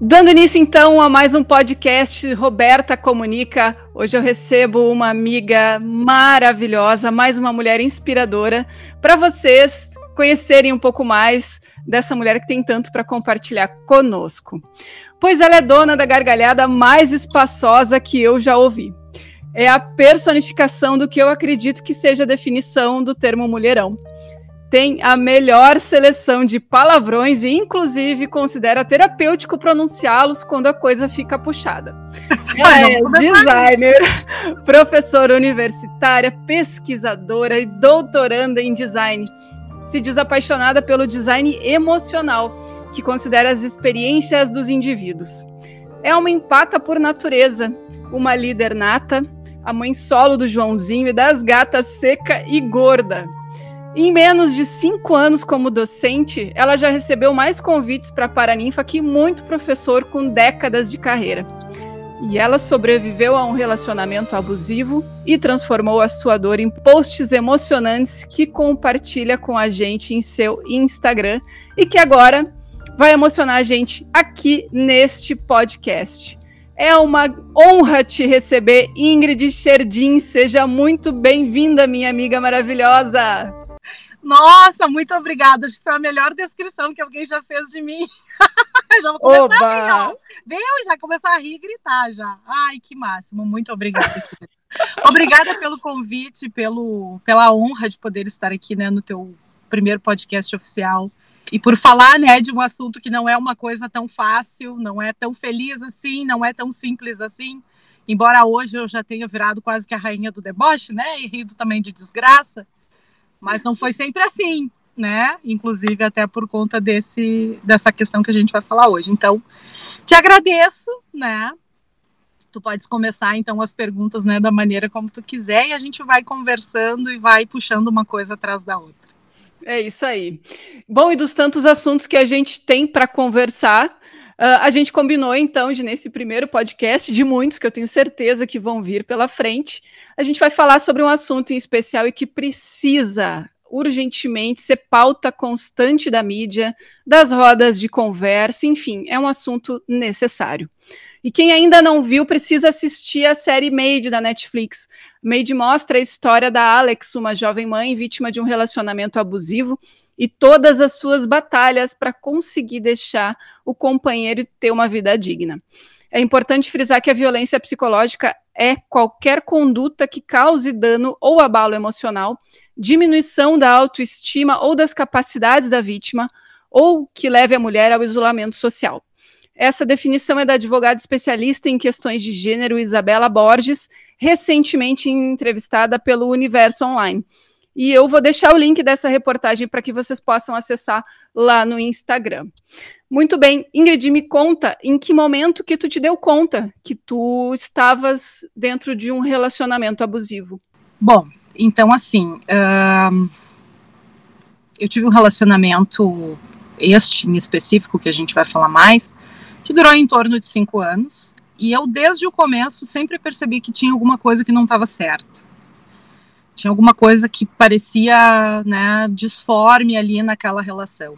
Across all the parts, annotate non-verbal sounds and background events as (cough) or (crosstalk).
Dando início então a mais um podcast Roberta Comunica. Hoje eu recebo uma amiga maravilhosa, mais uma mulher inspiradora para vocês conhecerem um pouco mais dessa mulher que tem tanto para compartilhar conosco. Pois ela é dona da gargalhada mais espaçosa que eu já ouvi. É a personificação do que eu acredito que seja a definição do termo mulherão tem a melhor seleção de palavrões e, inclusive, considera terapêutico pronunciá-los quando a coisa fica puxada. (laughs) Ela é designer, (laughs) professora universitária, pesquisadora e doutoranda em design. Se diz apaixonada pelo design emocional, que considera as experiências dos indivíduos. É uma empata por natureza, uma líder nata, a mãe solo do Joãozinho e das gatas seca e gorda em menos de cinco anos como docente, ela já recebeu mais convites para Paraninfa que muito professor com décadas de carreira. E ela sobreviveu a um relacionamento abusivo e transformou a sua dor em posts emocionantes que compartilha com a gente em seu Instagram e que agora vai emocionar a gente aqui neste podcast. É uma honra te receber, Ingrid Sherdim. Seja muito bem-vinda, minha amiga maravilhosa. Nossa, muito obrigada. Acho que foi a melhor descrição que alguém já fez de mim. (laughs) já vou começar Oba! a rir, ó. Já começar a rir e gritar já. Ai, que máximo. Muito obrigada. (laughs) obrigada pelo convite, pelo, pela honra de poder estar aqui, né, no teu primeiro podcast oficial. E por falar, né, de um assunto que não é uma coisa tão fácil, não é tão feliz assim, não é tão simples assim. Embora hoje eu já tenha virado quase que a rainha do deboche, né, e rido também de desgraça, mas não foi sempre assim, né? Inclusive até por conta desse dessa questão que a gente vai falar hoje. Então, te agradeço, né? Tu podes começar então as perguntas, né, da maneira como tu quiser e a gente vai conversando e vai puxando uma coisa atrás da outra. É isso aí. Bom, e dos tantos assuntos que a gente tem para conversar, Uh, a gente combinou, então, de nesse primeiro podcast, de muitos que eu tenho certeza que vão vir pela frente, a gente vai falar sobre um assunto em especial e que precisa urgentemente ser pauta constante da mídia, das rodas de conversa, enfim, é um assunto necessário. E quem ainda não viu precisa assistir a série Made da Netflix. Made mostra a história da Alex, uma jovem mãe vítima de um relacionamento abusivo e todas as suas batalhas para conseguir deixar o companheiro ter uma vida digna. É importante frisar que a violência psicológica é qualquer conduta que cause dano ou abalo emocional, diminuição da autoestima ou das capacidades da vítima, ou que leve a mulher ao isolamento social. Essa definição é da advogada especialista em questões de gênero Isabela Borges, recentemente entrevistada pelo Universo Online. E eu vou deixar o link dessa reportagem para que vocês possam acessar lá no Instagram. Muito bem, Ingrid, me conta em que momento que tu te deu conta que tu estavas dentro de um relacionamento abusivo. Bom, então assim, eu tive um relacionamento, este em específico, que a gente vai falar mais, que durou em torno de cinco anos. E eu, desde o começo, sempre percebi que tinha alguma coisa que não estava certa. Tinha alguma coisa que parecia né, disforme ali naquela relação.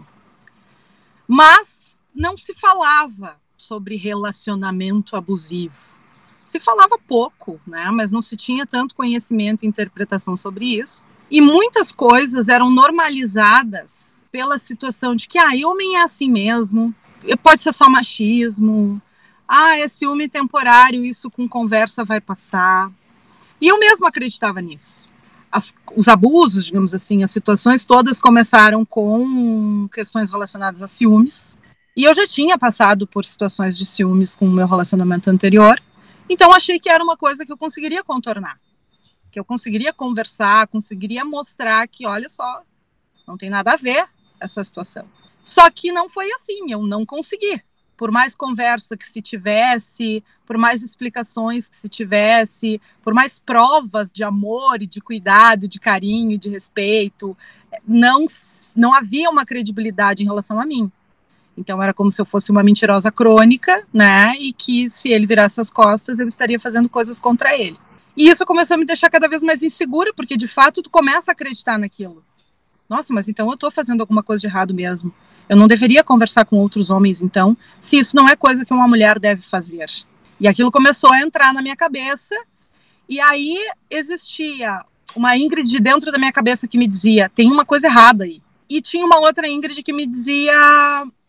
Mas não se falava sobre relacionamento abusivo. Se falava pouco, né, mas não se tinha tanto conhecimento e interpretação sobre isso. E muitas coisas eram normalizadas pela situação de que ah, homem é assim mesmo, pode ser só machismo, ah, é ciúme temporário, isso com conversa vai passar. E eu mesma acreditava nisso as, os abusos, digamos assim, as situações todas começaram com questões relacionadas a ciúmes. E eu já tinha passado por situações de ciúmes com o meu relacionamento anterior, então achei que era uma coisa que eu conseguiria contornar, que eu conseguiria conversar, conseguiria mostrar que, olha só, não tem nada a ver essa situação. Só que não foi assim, eu não consegui por mais conversa que se tivesse, por mais explicações que se tivesse, por mais provas de amor e de cuidado, de carinho, de respeito, não, não havia uma credibilidade em relação a mim. Então era como se eu fosse uma mentirosa crônica, né? E que se ele virasse as costas, eu estaria fazendo coisas contra ele. E isso começou a me deixar cada vez mais insegura, porque de fato tu começa a acreditar naquilo. Nossa, mas então eu estou fazendo alguma coisa de errado mesmo. Eu não deveria conversar com outros homens, então, se isso não é coisa que uma mulher deve fazer. E aquilo começou a entrar na minha cabeça, e aí existia uma Ingrid de dentro da minha cabeça que me dizia: tem uma coisa errada aí. E tinha uma outra Ingrid que me dizia: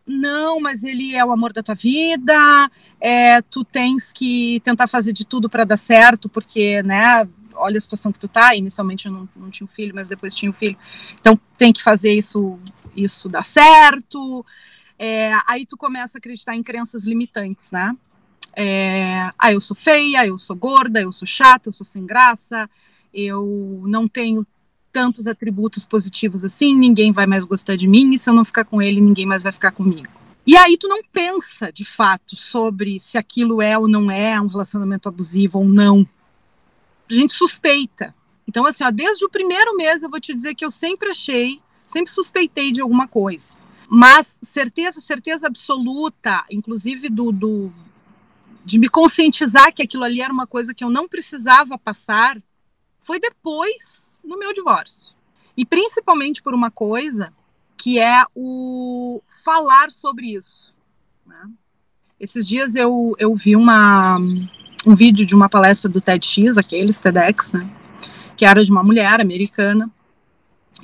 não, mas ele é o amor da tua vida, é, tu tens que tentar fazer de tudo para dar certo, porque, né, olha a situação que tu tá, inicialmente eu não, não tinha um filho, mas depois tinha um filho, então tem que fazer isso, isso dar certo, é, aí tu começa a acreditar em crenças limitantes, né, é, ah, eu sou feia, eu sou gorda, eu sou chata, eu sou sem graça, eu não tenho tantos atributos positivos assim, ninguém vai mais gostar de mim, e se eu não ficar com ele, ninguém mais vai ficar comigo. E aí tu não pensa, de fato, sobre se aquilo é ou não é um relacionamento abusivo ou não. A gente suspeita. Então, assim, ó, desde o primeiro mês eu vou te dizer que eu sempre achei, sempre suspeitei de alguma coisa. Mas certeza, certeza absoluta, inclusive do, do de me conscientizar que aquilo ali era uma coisa que eu não precisava passar, foi depois no meu divórcio. E principalmente por uma coisa que é o falar sobre isso. Né? Esses dias eu, eu vi uma, um vídeo de uma palestra do TEDx, aqueles TEDx, né? Que era de uma mulher americana.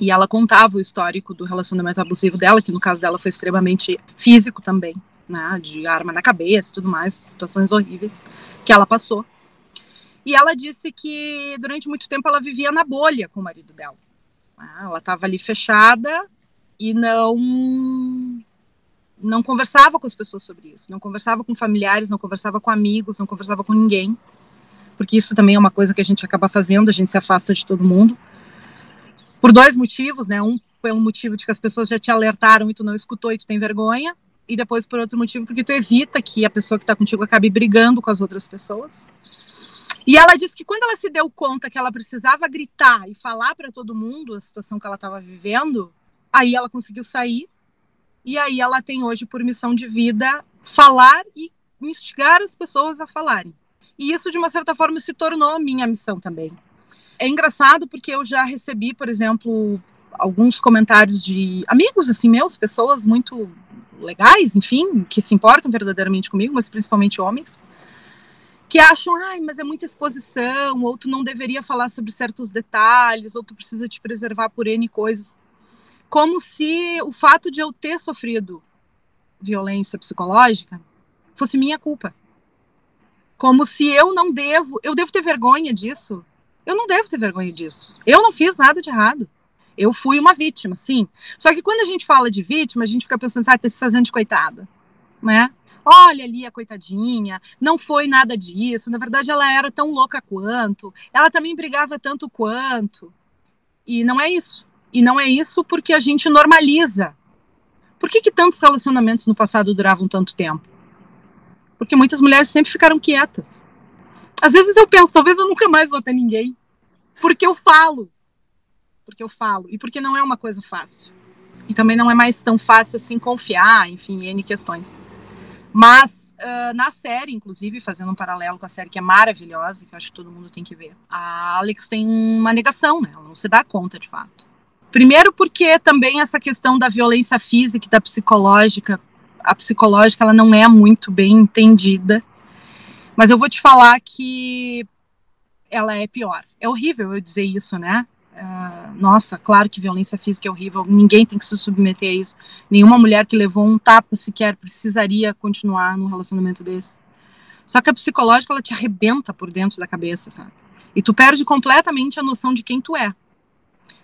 E ela contava o histórico do relacionamento abusivo dela, que no caso dela foi extremamente físico também, né? De arma na cabeça e tudo mais, situações horríveis que ela passou. E ela disse que durante muito tempo ela vivia na bolha com o marido dela. Ah, ela estava ali fechada e não não conversava com as pessoas sobre isso, não conversava com familiares, não conversava com amigos, não conversava com ninguém, porque isso também é uma coisa que a gente acaba fazendo, a gente se afasta de todo mundo. Por dois motivos, né? Um pelo motivo de que as pessoas já te alertaram e tu não escutou e tu tem vergonha, e depois por outro motivo porque tu evita que a pessoa que está contigo acabe brigando com as outras pessoas. E ela disse que quando ela se deu conta que ela precisava gritar e falar para todo mundo a situação que ela estava vivendo, aí ela conseguiu sair. E aí ela tem hoje por missão de vida falar e instigar as pessoas a falarem. E isso de uma certa forma se tornou minha missão também. É engraçado porque eu já recebi, por exemplo, alguns comentários de amigos assim meus, pessoas muito legais, enfim, que se importam verdadeiramente comigo, mas principalmente homens, que acham, ai, mas é muita exposição, ou tu não deveria falar sobre certos detalhes, ou tu precisa te preservar por N coisas. Como se o fato de eu ter sofrido violência psicológica fosse minha culpa. Como se eu não devo, eu devo ter vergonha disso. Eu não devo ter vergonha disso. Eu não fiz nada de errado. Eu fui uma vítima, sim. Só que quando a gente fala de vítima, a gente fica pensando, ah, tá se fazendo de coitada, né? olha ali a coitadinha, não foi nada disso, na verdade ela era tão louca quanto, ela também brigava tanto quanto. E não é isso. E não é isso porque a gente normaliza. Por que, que tantos relacionamentos no passado duravam tanto tempo? Porque muitas mulheres sempre ficaram quietas. Às vezes eu penso, talvez eu nunca mais vou ter ninguém. Porque eu falo. Porque eu falo. E porque não é uma coisa fácil. E também não é mais tão fácil assim confiar, enfim, N questões. Mas uh, na série, inclusive, fazendo um paralelo com a série que é maravilhosa, que eu acho que todo mundo tem que ver, a Alex tem uma negação, né? Ela não se dá conta de fato. Primeiro porque também essa questão da violência física e da psicológica, a psicológica ela não é muito bem entendida. Mas eu vou te falar que ela é pior. É horrível eu dizer isso, né? Uh, nossa, claro que violência física é horrível, ninguém tem que se submeter a isso. Nenhuma mulher que levou um tapa sequer precisaria continuar num relacionamento desse. Só que a psicológica, ela te arrebenta por dentro da cabeça, sabe? E tu perde completamente a noção de quem tu é.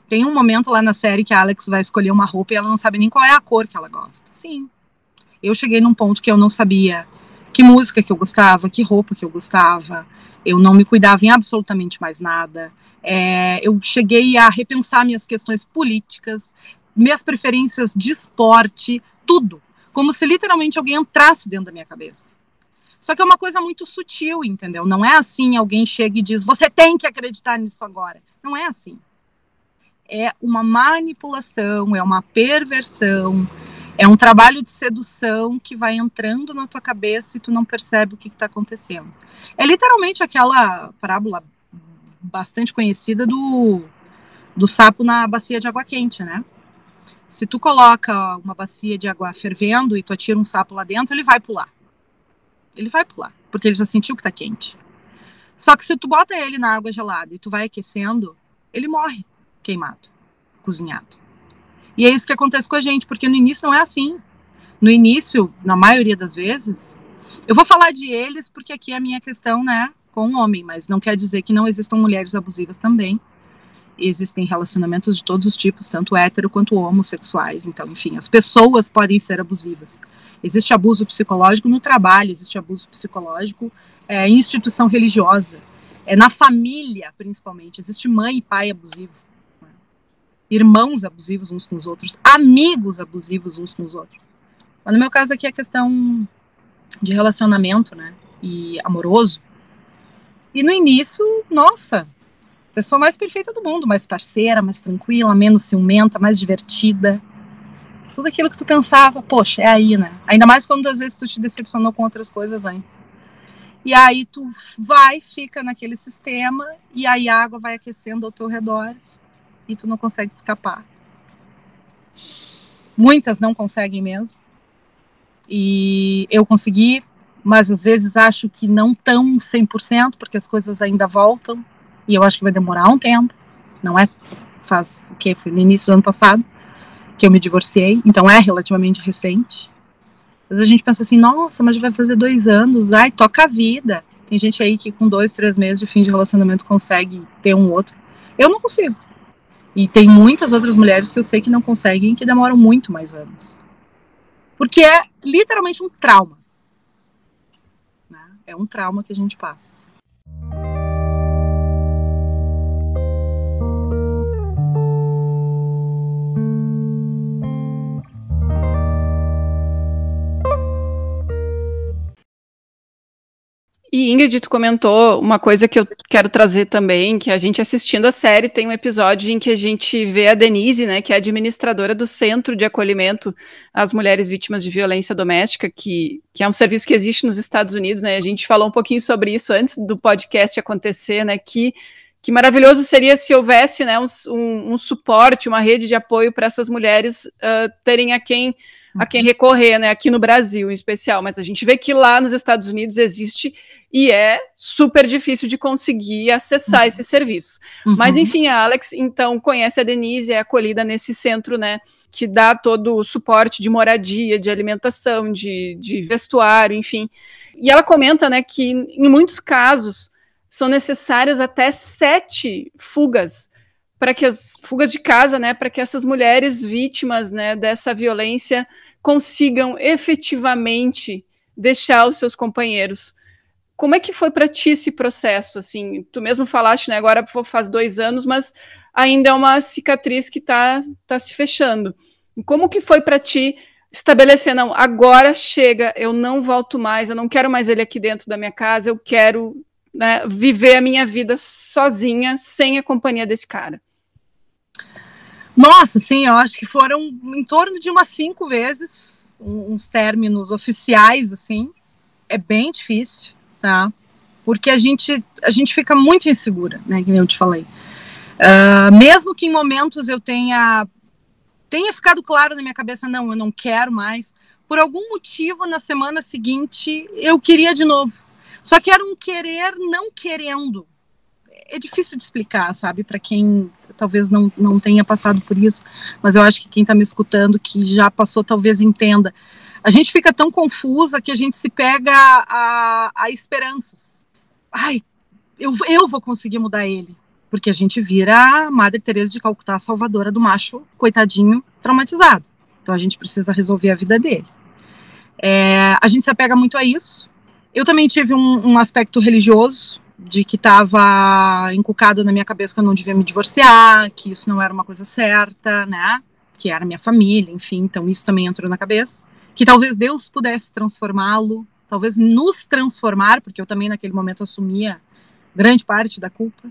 Tem um momento lá na série que a Alex vai escolher uma roupa e ela não sabe nem qual é a cor que ela gosta. Sim. Eu cheguei num ponto que eu não sabia que música que eu gostava, que roupa que eu gostava. Eu não me cuidava em absolutamente mais nada é, eu cheguei a repensar minhas questões políticas, minhas preferências de esporte, tudo. Como se literalmente alguém entrasse dentro da minha cabeça. Só que é uma coisa muito sutil, entendeu? Não é assim, alguém chega e diz, você tem que acreditar nisso agora. Não é assim. É uma manipulação, é uma perversão, é um trabalho de sedução que vai entrando na tua cabeça e tu não percebe o que está acontecendo. É literalmente aquela parábola bastante conhecida do, do sapo na bacia de água quente, né? Se tu coloca uma bacia de água fervendo e tu atira um sapo lá dentro, ele vai pular. Ele vai pular, porque ele já sentiu que tá quente. Só que se tu bota ele na água gelada e tu vai aquecendo, ele morre queimado, cozinhado. E é isso que acontece com a gente, porque no início não é assim. No início, na maioria das vezes, eu vou falar de eles porque aqui é a minha questão, né, com o homem, mas não quer dizer que não existam mulheres abusivas também. Existem relacionamentos de todos os tipos, tanto hétero quanto homossexuais. Então, enfim, as pessoas podem ser abusivas. Existe abuso psicológico no trabalho, existe abuso psicológico é, em instituição religiosa, é na família, principalmente. Existe mãe e pai abusivo? Irmãos abusivos uns com os outros, amigos abusivos uns com os outros. Mas no meu caso aqui é questão de relacionamento, né? E amoroso. E no início, nossa, pessoa mais perfeita do mundo, mais parceira, mais tranquila, menos ciumenta, mais divertida. Tudo aquilo que tu pensava, poxa, é aí, né? Ainda mais quando às vezes tu te decepcionou com outras coisas antes. E aí tu vai, fica naquele sistema, e aí a água vai aquecendo ao teu redor e tu não consegue escapar. Muitas não conseguem mesmo. E eu consegui, mas às vezes acho que não tão 100%, porque as coisas ainda voltam, e eu acho que vai demorar um tempo. Não é faz o que foi no início do ano passado que eu me divorciei, então é relativamente recente. Vezes a gente pensa assim, nossa, mas vai fazer dois anos, ai, toca a vida. Tem gente aí que com dois, três meses de fim de relacionamento consegue ter um outro. Eu não consigo. E tem muitas outras mulheres que eu sei que não conseguem que demoram muito mais anos. Porque é literalmente um trauma. Né? É um trauma que a gente passa. E Ingrid, tu comentou uma coisa que eu quero trazer também, que a gente assistindo a série tem um episódio em que a gente vê a Denise, né, que é administradora do Centro de Acolhimento às Mulheres Vítimas de Violência Doméstica, que, que é um serviço que existe nos Estados Unidos, né, a gente falou um pouquinho sobre isso antes do podcast acontecer, né, que, que maravilhoso seria se houvesse, né, um, um, um suporte, uma rede de apoio para essas mulheres uh, terem a quem a quem recorrer, né, aqui no Brasil em especial, mas a gente vê que lá nos Estados Unidos existe e é super difícil de conseguir acessar uhum. esses serviços. Uhum. Mas enfim, a Alex então conhece a Denise, é acolhida nesse centro, né, que dá todo o suporte de moradia, de alimentação, de, de vestuário, enfim. E ela comenta, né, que em muitos casos são necessárias até sete fugas para que as fugas de casa, né, para que essas mulheres vítimas, né, dessa violência consigam efetivamente deixar os seus companheiros. Como é que foi para ti esse processo? Assim, tu mesmo falaste, né, agora faz dois anos, mas ainda é uma cicatriz que está tá se fechando. Como que foi para ti estabelecer, não, agora chega, eu não volto mais, eu não quero mais ele aqui dentro da minha casa, eu quero né, viver a minha vida sozinha, sem a companhia desse cara? Nossa, sim, eu acho que foram em torno de umas cinco vezes, uns términos oficiais, assim. É bem difícil, tá? Porque a gente, a gente fica muito insegura, né? Como eu te falei. Uh, mesmo que em momentos eu tenha, tenha ficado claro na minha cabeça, não, eu não quero mais. Por algum motivo, na semana seguinte, eu queria de novo. Só que era um querer não querendo, é difícil de explicar, sabe, para quem talvez não, não tenha passado por isso, mas eu acho que quem está me escutando, que já passou, talvez entenda. A gente fica tão confusa que a gente se pega a, a esperanças. Ai, eu, eu vou conseguir mudar ele. Porque a gente vira a Madre Teresa de Calcutá, salvadora do macho, coitadinho, traumatizado. Então a gente precisa resolver a vida dele. É, a gente se apega muito a isso. Eu também tive um, um aspecto religioso de que estava encucado na minha cabeça que eu não devia me divorciar, que isso não era uma coisa certa, né? Que era minha família, enfim, então isso também entrou na cabeça. Que talvez Deus pudesse transformá-lo, talvez nos transformar, porque eu também naquele momento assumia grande parte da culpa,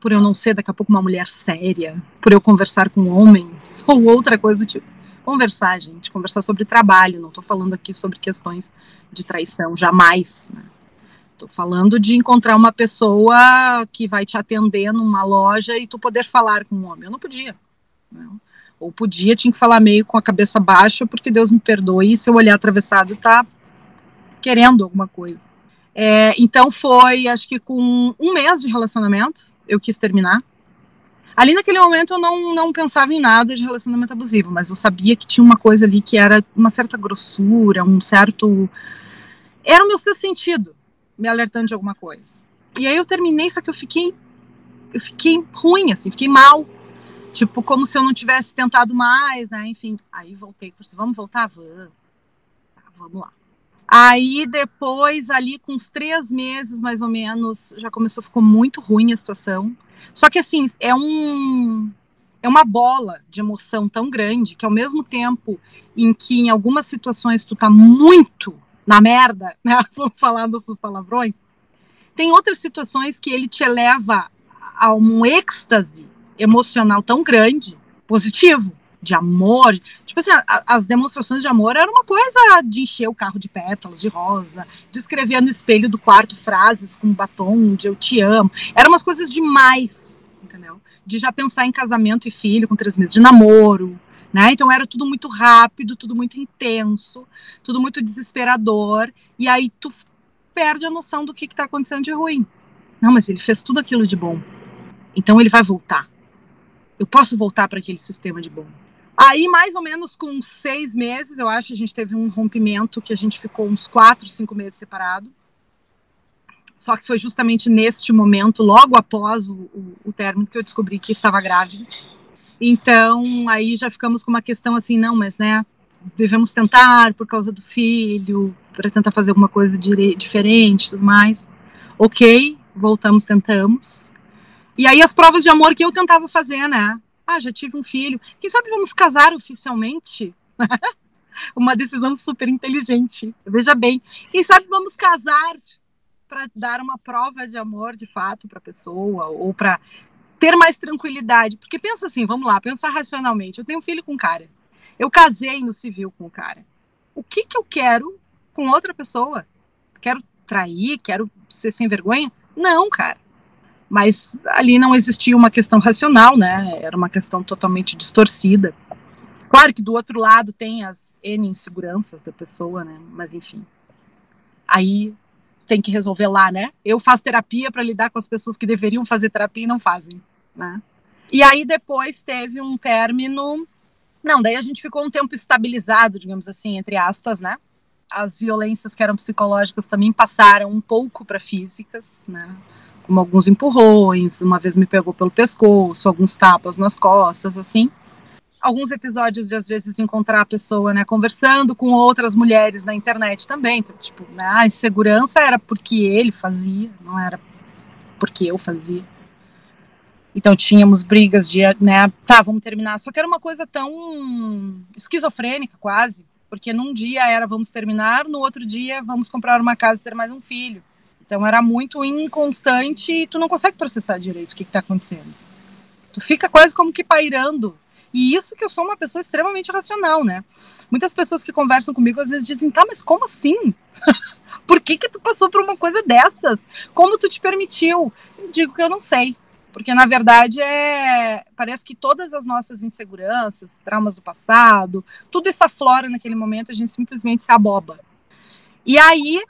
por eu não ser daqui a pouco uma mulher séria, por eu conversar com homens, (laughs) ou outra coisa do tipo. Conversar, gente, conversar sobre trabalho, não estou falando aqui sobre questões de traição, jamais, né? Tô falando de encontrar uma pessoa que vai te atender numa loja e tu poder falar com um homem. Eu não podia. Não. Ou podia, tinha que falar meio com a cabeça baixa, porque Deus me perdoe, se eu olhar atravessado tá querendo alguma coisa. É, então foi, acho que com um mês de relacionamento, eu quis terminar. Ali naquele momento eu não, não pensava em nada de relacionamento abusivo, mas eu sabia que tinha uma coisa ali que era uma certa grossura, um certo. Era o meu sexto sentido me alertando de alguma coisa. E aí eu terminei, só que eu fiquei. Eu fiquei ruim, assim, fiquei mal. Tipo, como se eu não tivesse tentado mais, né? Enfim, aí voltei, por vamos voltar? Vamos. Tá, vamos lá. Aí depois, ali com uns três meses mais ou menos, já começou, ficou muito ruim a situação. Só que assim, é um é uma bola de emoção tão grande que ao mesmo tempo em que em algumas situações tu tá muito na merda, (laughs) né? Vamos falar dos palavrões. Tem outras situações que ele te eleva a um êxtase emocional tão grande, positivo, de amor. Tipo assim, a, as demonstrações de amor era uma coisa de encher o carro de pétalas, de rosa, de escrever no espelho do quarto frases com batom de eu te amo. Eram umas coisas demais, entendeu? De já pensar em casamento e filho com três meses de namoro. Né? Então era tudo muito rápido, tudo muito intenso, tudo muito desesperador, e aí tu perde a noção do que está acontecendo de ruim. Não, mas ele fez tudo aquilo de bom. Então ele vai voltar. Eu posso voltar para aquele sistema de bom. Aí, mais ou menos com seis meses, eu acho, a gente teve um rompimento que a gente ficou uns quatro, cinco meses separado. Só que foi justamente neste momento, logo após o, o, o término, que eu descobri que estava grávida. Então, aí já ficamos com uma questão assim, não, mas, né, devemos tentar por causa do filho, para tentar fazer alguma coisa diferente, tudo mais. Ok, voltamos, tentamos. E aí as provas de amor que eu tentava fazer, né? Ah, já tive um filho. Quem sabe vamos casar oficialmente? (laughs) Uma decisão super inteligente. Veja bem. Quem sabe vamos casar para dar uma prova de amor de fato para a pessoa ou para ter mais tranquilidade. Porque pensa assim, vamos lá, pensar racionalmente. Eu tenho um filho com um cara. Eu casei no civil com o um cara. O que que eu quero com outra pessoa? Quero trair? Quero ser sem vergonha? Não, cara mas ali não existia uma questão racional, né? Era uma questão totalmente distorcida. Claro que do outro lado tem as N inseguranças da pessoa, né? Mas enfim. Aí tem que resolver lá, né? Eu faço terapia para lidar com as pessoas que deveriam fazer terapia e não fazem, né? E aí depois teve um término. Não, daí a gente ficou um tempo estabilizado, digamos assim, entre aspas, né? As violências que eram psicológicas também passaram um pouco para físicas, né? como alguns empurrões, uma vez me pegou pelo pescoço, alguns tapas nas costas, assim. Alguns episódios de às vezes encontrar a pessoa, né, conversando com outras mulheres na internet também, tipo, né, a insegurança era porque ele fazia, não era porque eu fazia. Então tínhamos brigas de, né, tá, vamos terminar. Só que era uma coisa tão esquizofrênica quase, porque num dia era vamos terminar, no outro dia vamos comprar uma casa e ter mais um filho. Então era muito inconstante e tu não consegue processar direito o que está acontecendo. Tu fica quase como que pairando. E isso que eu sou uma pessoa extremamente racional, né? Muitas pessoas que conversam comigo às vezes dizem, tá, mas como assim? (laughs) por que que tu passou por uma coisa dessas? Como tu te permitiu? Eu digo que eu não sei. Porque, na verdade, é parece que todas as nossas inseguranças, traumas do passado, tudo isso aflora naquele momento, a gente simplesmente se aboba. E aí,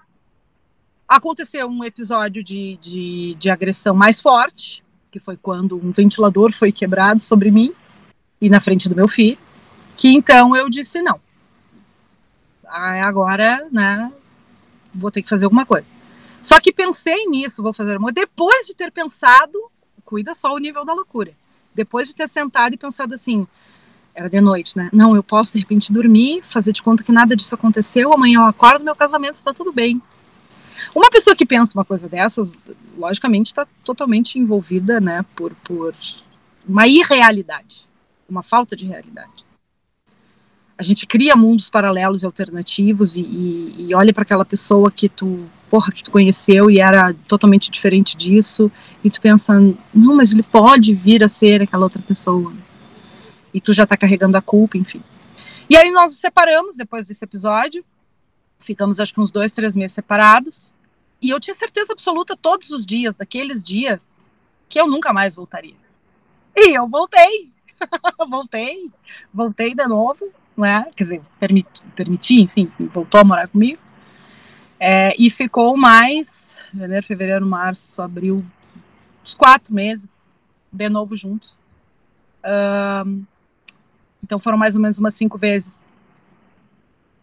Aconteceu um episódio de, de, de agressão mais forte, que foi quando um ventilador foi quebrado sobre mim e na frente do meu filho, que então eu disse não. Agora, né, vou ter que fazer alguma coisa. Só que pensei nisso, vou fazer uma. Depois de ter pensado, cuida só o nível da loucura. Depois de ter sentado e pensado assim, era de noite, né? Não, eu posso de repente dormir, fazer de conta que nada disso aconteceu, amanhã eu acordo, meu casamento está tudo bem. Uma pessoa que pensa uma coisa dessas, logicamente, está totalmente envolvida, né, por, por uma irrealidade, uma falta de realidade. A gente cria mundos paralelos e alternativos e, e, e olha para aquela pessoa que tu, porra, que tu conheceu e era totalmente diferente disso, e tu pensa, não, mas ele pode vir a ser aquela outra pessoa. E tu já está carregando a culpa, enfim. E aí nós nos separamos depois desse episódio, ficamos acho que uns dois, três meses separados. E eu tinha certeza absoluta todos os dias, daqueles dias, que eu nunca mais voltaria. E eu voltei. (laughs) voltei, voltei de novo, né? Quer dizer, permiti, permiti enfim, voltou a morar comigo. É, e ficou mais janeiro, fevereiro, março, abril, uns quatro meses, de novo juntos. Um, então foram mais ou menos umas cinco vezes.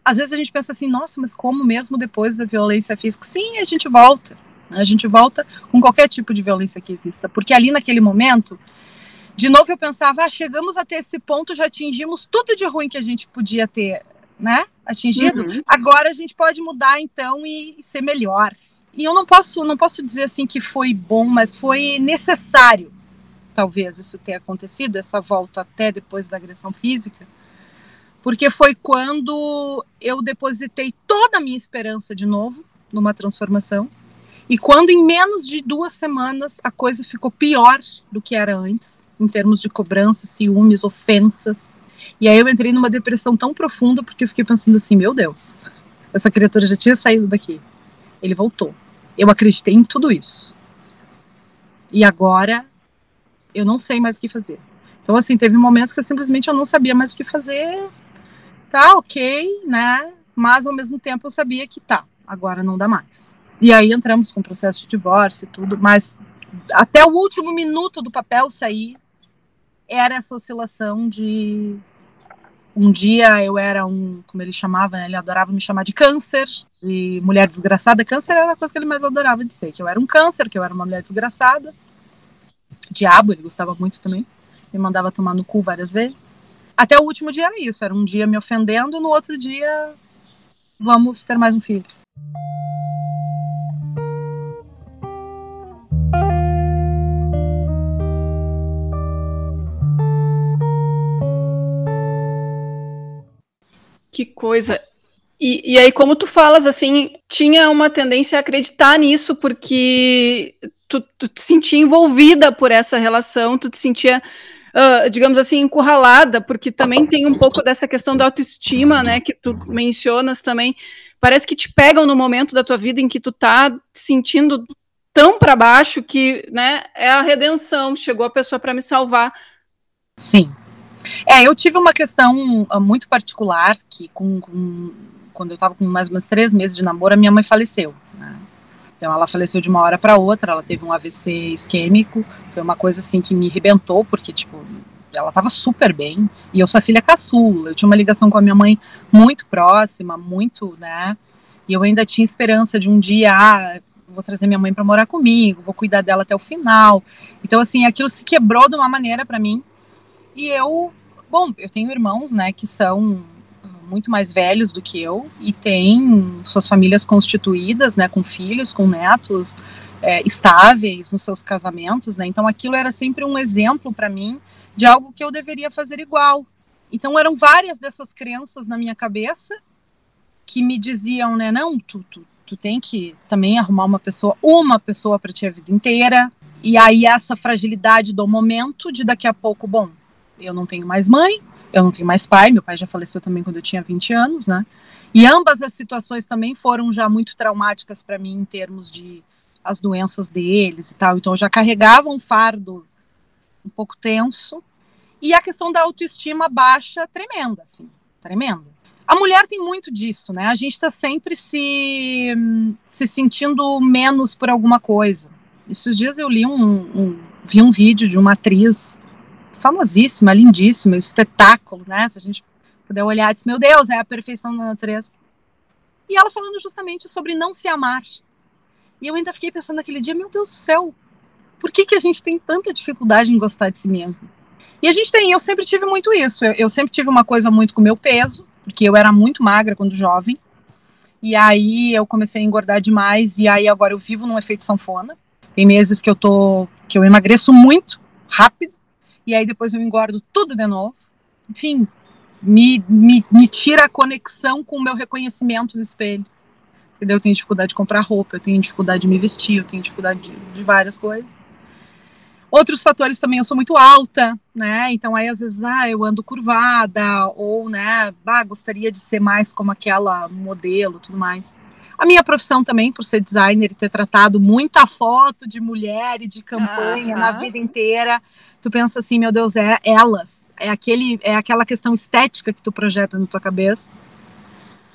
Às vezes a gente pensa assim, nossa, mas como mesmo depois da violência física? Sim, a gente volta. A gente volta com qualquer tipo de violência que exista. Porque ali naquele momento, de novo eu pensava, ah, chegamos até esse ponto, já atingimos tudo de ruim que a gente podia ter, né? Atingido. Uhum. Agora a gente pode mudar então e, e ser melhor. E eu não posso, não posso dizer assim que foi bom, mas foi necessário talvez isso tenha acontecido, essa volta até depois da agressão física, porque foi quando eu depositei toda a minha esperança de novo numa transformação, e quando em menos de duas semanas a coisa ficou pior do que era antes, em termos de cobranças, ciúmes, ofensas, e aí eu entrei numa depressão tão profunda porque eu fiquei pensando assim, meu Deus, essa criatura já tinha saído daqui, ele voltou. Eu acreditei em tudo isso. E agora eu não sei mais o que fazer. Então, assim, teve momentos que eu simplesmente eu não sabia mais o que fazer. Tá, ok, né? Mas ao mesmo tempo eu sabia que tá, agora não dá mais. E aí entramos com o processo de divórcio e tudo, mas até o último minuto do papel sair, era essa oscilação de um dia eu era um, como ele chamava, né, ele adorava me chamar de câncer, de mulher desgraçada. Câncer era a coisa que ele mais adorava de ser, que eu era um câncer, que eu era uma mulher desgraçada diabo, ele gostava muito também. Me mandava tomar no cu várias vezes. Até o último dia era isso, era um dia me ofendendo, no outro dia vamos ter mais um filho. Que coisa. E, e aí, como tu falas, assim, tinha uma tendência a acreditar nisso, porque tu, tu te sentia envolvida por essa relação, tu te sentia, uh, digamos assim, encurralada, porque também tem um pouco dessa questão da autoestima, né, que tu mencionas também. Parece que te pegam no momento da tua vida em que tu tá te sentindo tão para baixo que, né, é a redenção, chegou a pessoa para me salvar. Sim. É, eu tive uma questão uh, muito particular que com, com quando eu estava com mais menos três meses de namoro, a minha mãe faleceu. Né? Então ela faleceu de uma hora para outra, ela teve um AVC isquêmico, foi uma coisa assim que me rebentou, porque tipo, ela estava super bem, e eu sou filha caçula, eu tinha uma ligação com a minha mãe muito próxima, muito, né, e eu ainda tinha esperança de um dia, ah, vou trazer minha mãe para morar comigo, vou cuidar dela até o final, então assim, aquilo se quebrou de uma maneira para mim, e eu, bom, eu tenho irmãos, né, que são muito mais velhos do que eu e têm suas famílias constituídas, né, com filhos, com netos é, estáveis nos seus casamentos, né? Então aquilo era sempre um exemplo para mim de algo que eu deveria fazer igual. Então eram várias dessas crenças na minha cabeça que me diziam, né, não, tu, tu, tu tem que também arrumar uma pessoa, uma pessoa para ti a vida inteira. E aí essa fragilidade do momento de daqui a pouco, bom, eu não tenho mais mãe, eu não tenho mais pai, meu pai já faleceu também quando eu tinha 20 anos, né? E ambas as situações também foram já muito traumáticas para mim em termos de as doenças deles e tal. Então eu já carregava um fardo um pouco tenso. E a questão da autoestima baixa tremenda, assim, tremenda. A mulher tem muito disso, né? A gente está sempre se, se sentindo menos por alguma coisa. Esses dias eu li um, um vi um vídeo de uma atriz famosíssima, lindíssima, espetáculo, né? Se a gente puder olhar, diz, meu Deus, é a perfeição da natureza. E ela falando justamente sobre não se amar. E eu ainda fiquei pensando naquele dia, meu Deus do céu, por que, que a gente tem tanta dificuldade em gostar de si mesmo? E a gente tem, eu sempre tive muito isso, eu, eu sempre tive uma coisa muito com o meu peso, porque eu era muito magra quando jovem, e aí eu comecei a engordar demais, e aí agora eu vivo num efeito sanfona. Tem meses que eu tô, que eu emagreço muito, rápido, e aí depois eu engordo tudo de novo. Enfim, me, me, me tira a conexão com o meu reconhecimento no espelho. Entendeu? Eu tenho dificuldade de comprar roupa, eu tenho dificuldade de me vestir, eu tenho dificuldade de, de várias coisas. Outros fatores também, eu sou muito alta, né? Então aí às vezes, ah, eu ando curvada, ou, né, bah, gostaria de ser mais como aquela modelo, tudo mais. A minha profissão também, por ser designer e ter tratado muita foto de mulher e de campanha uhum. na vida inteira, tu pensa assim, meu Deus, é elas, é aquele, é aquela questão estética que tu projeta na tua cabeça.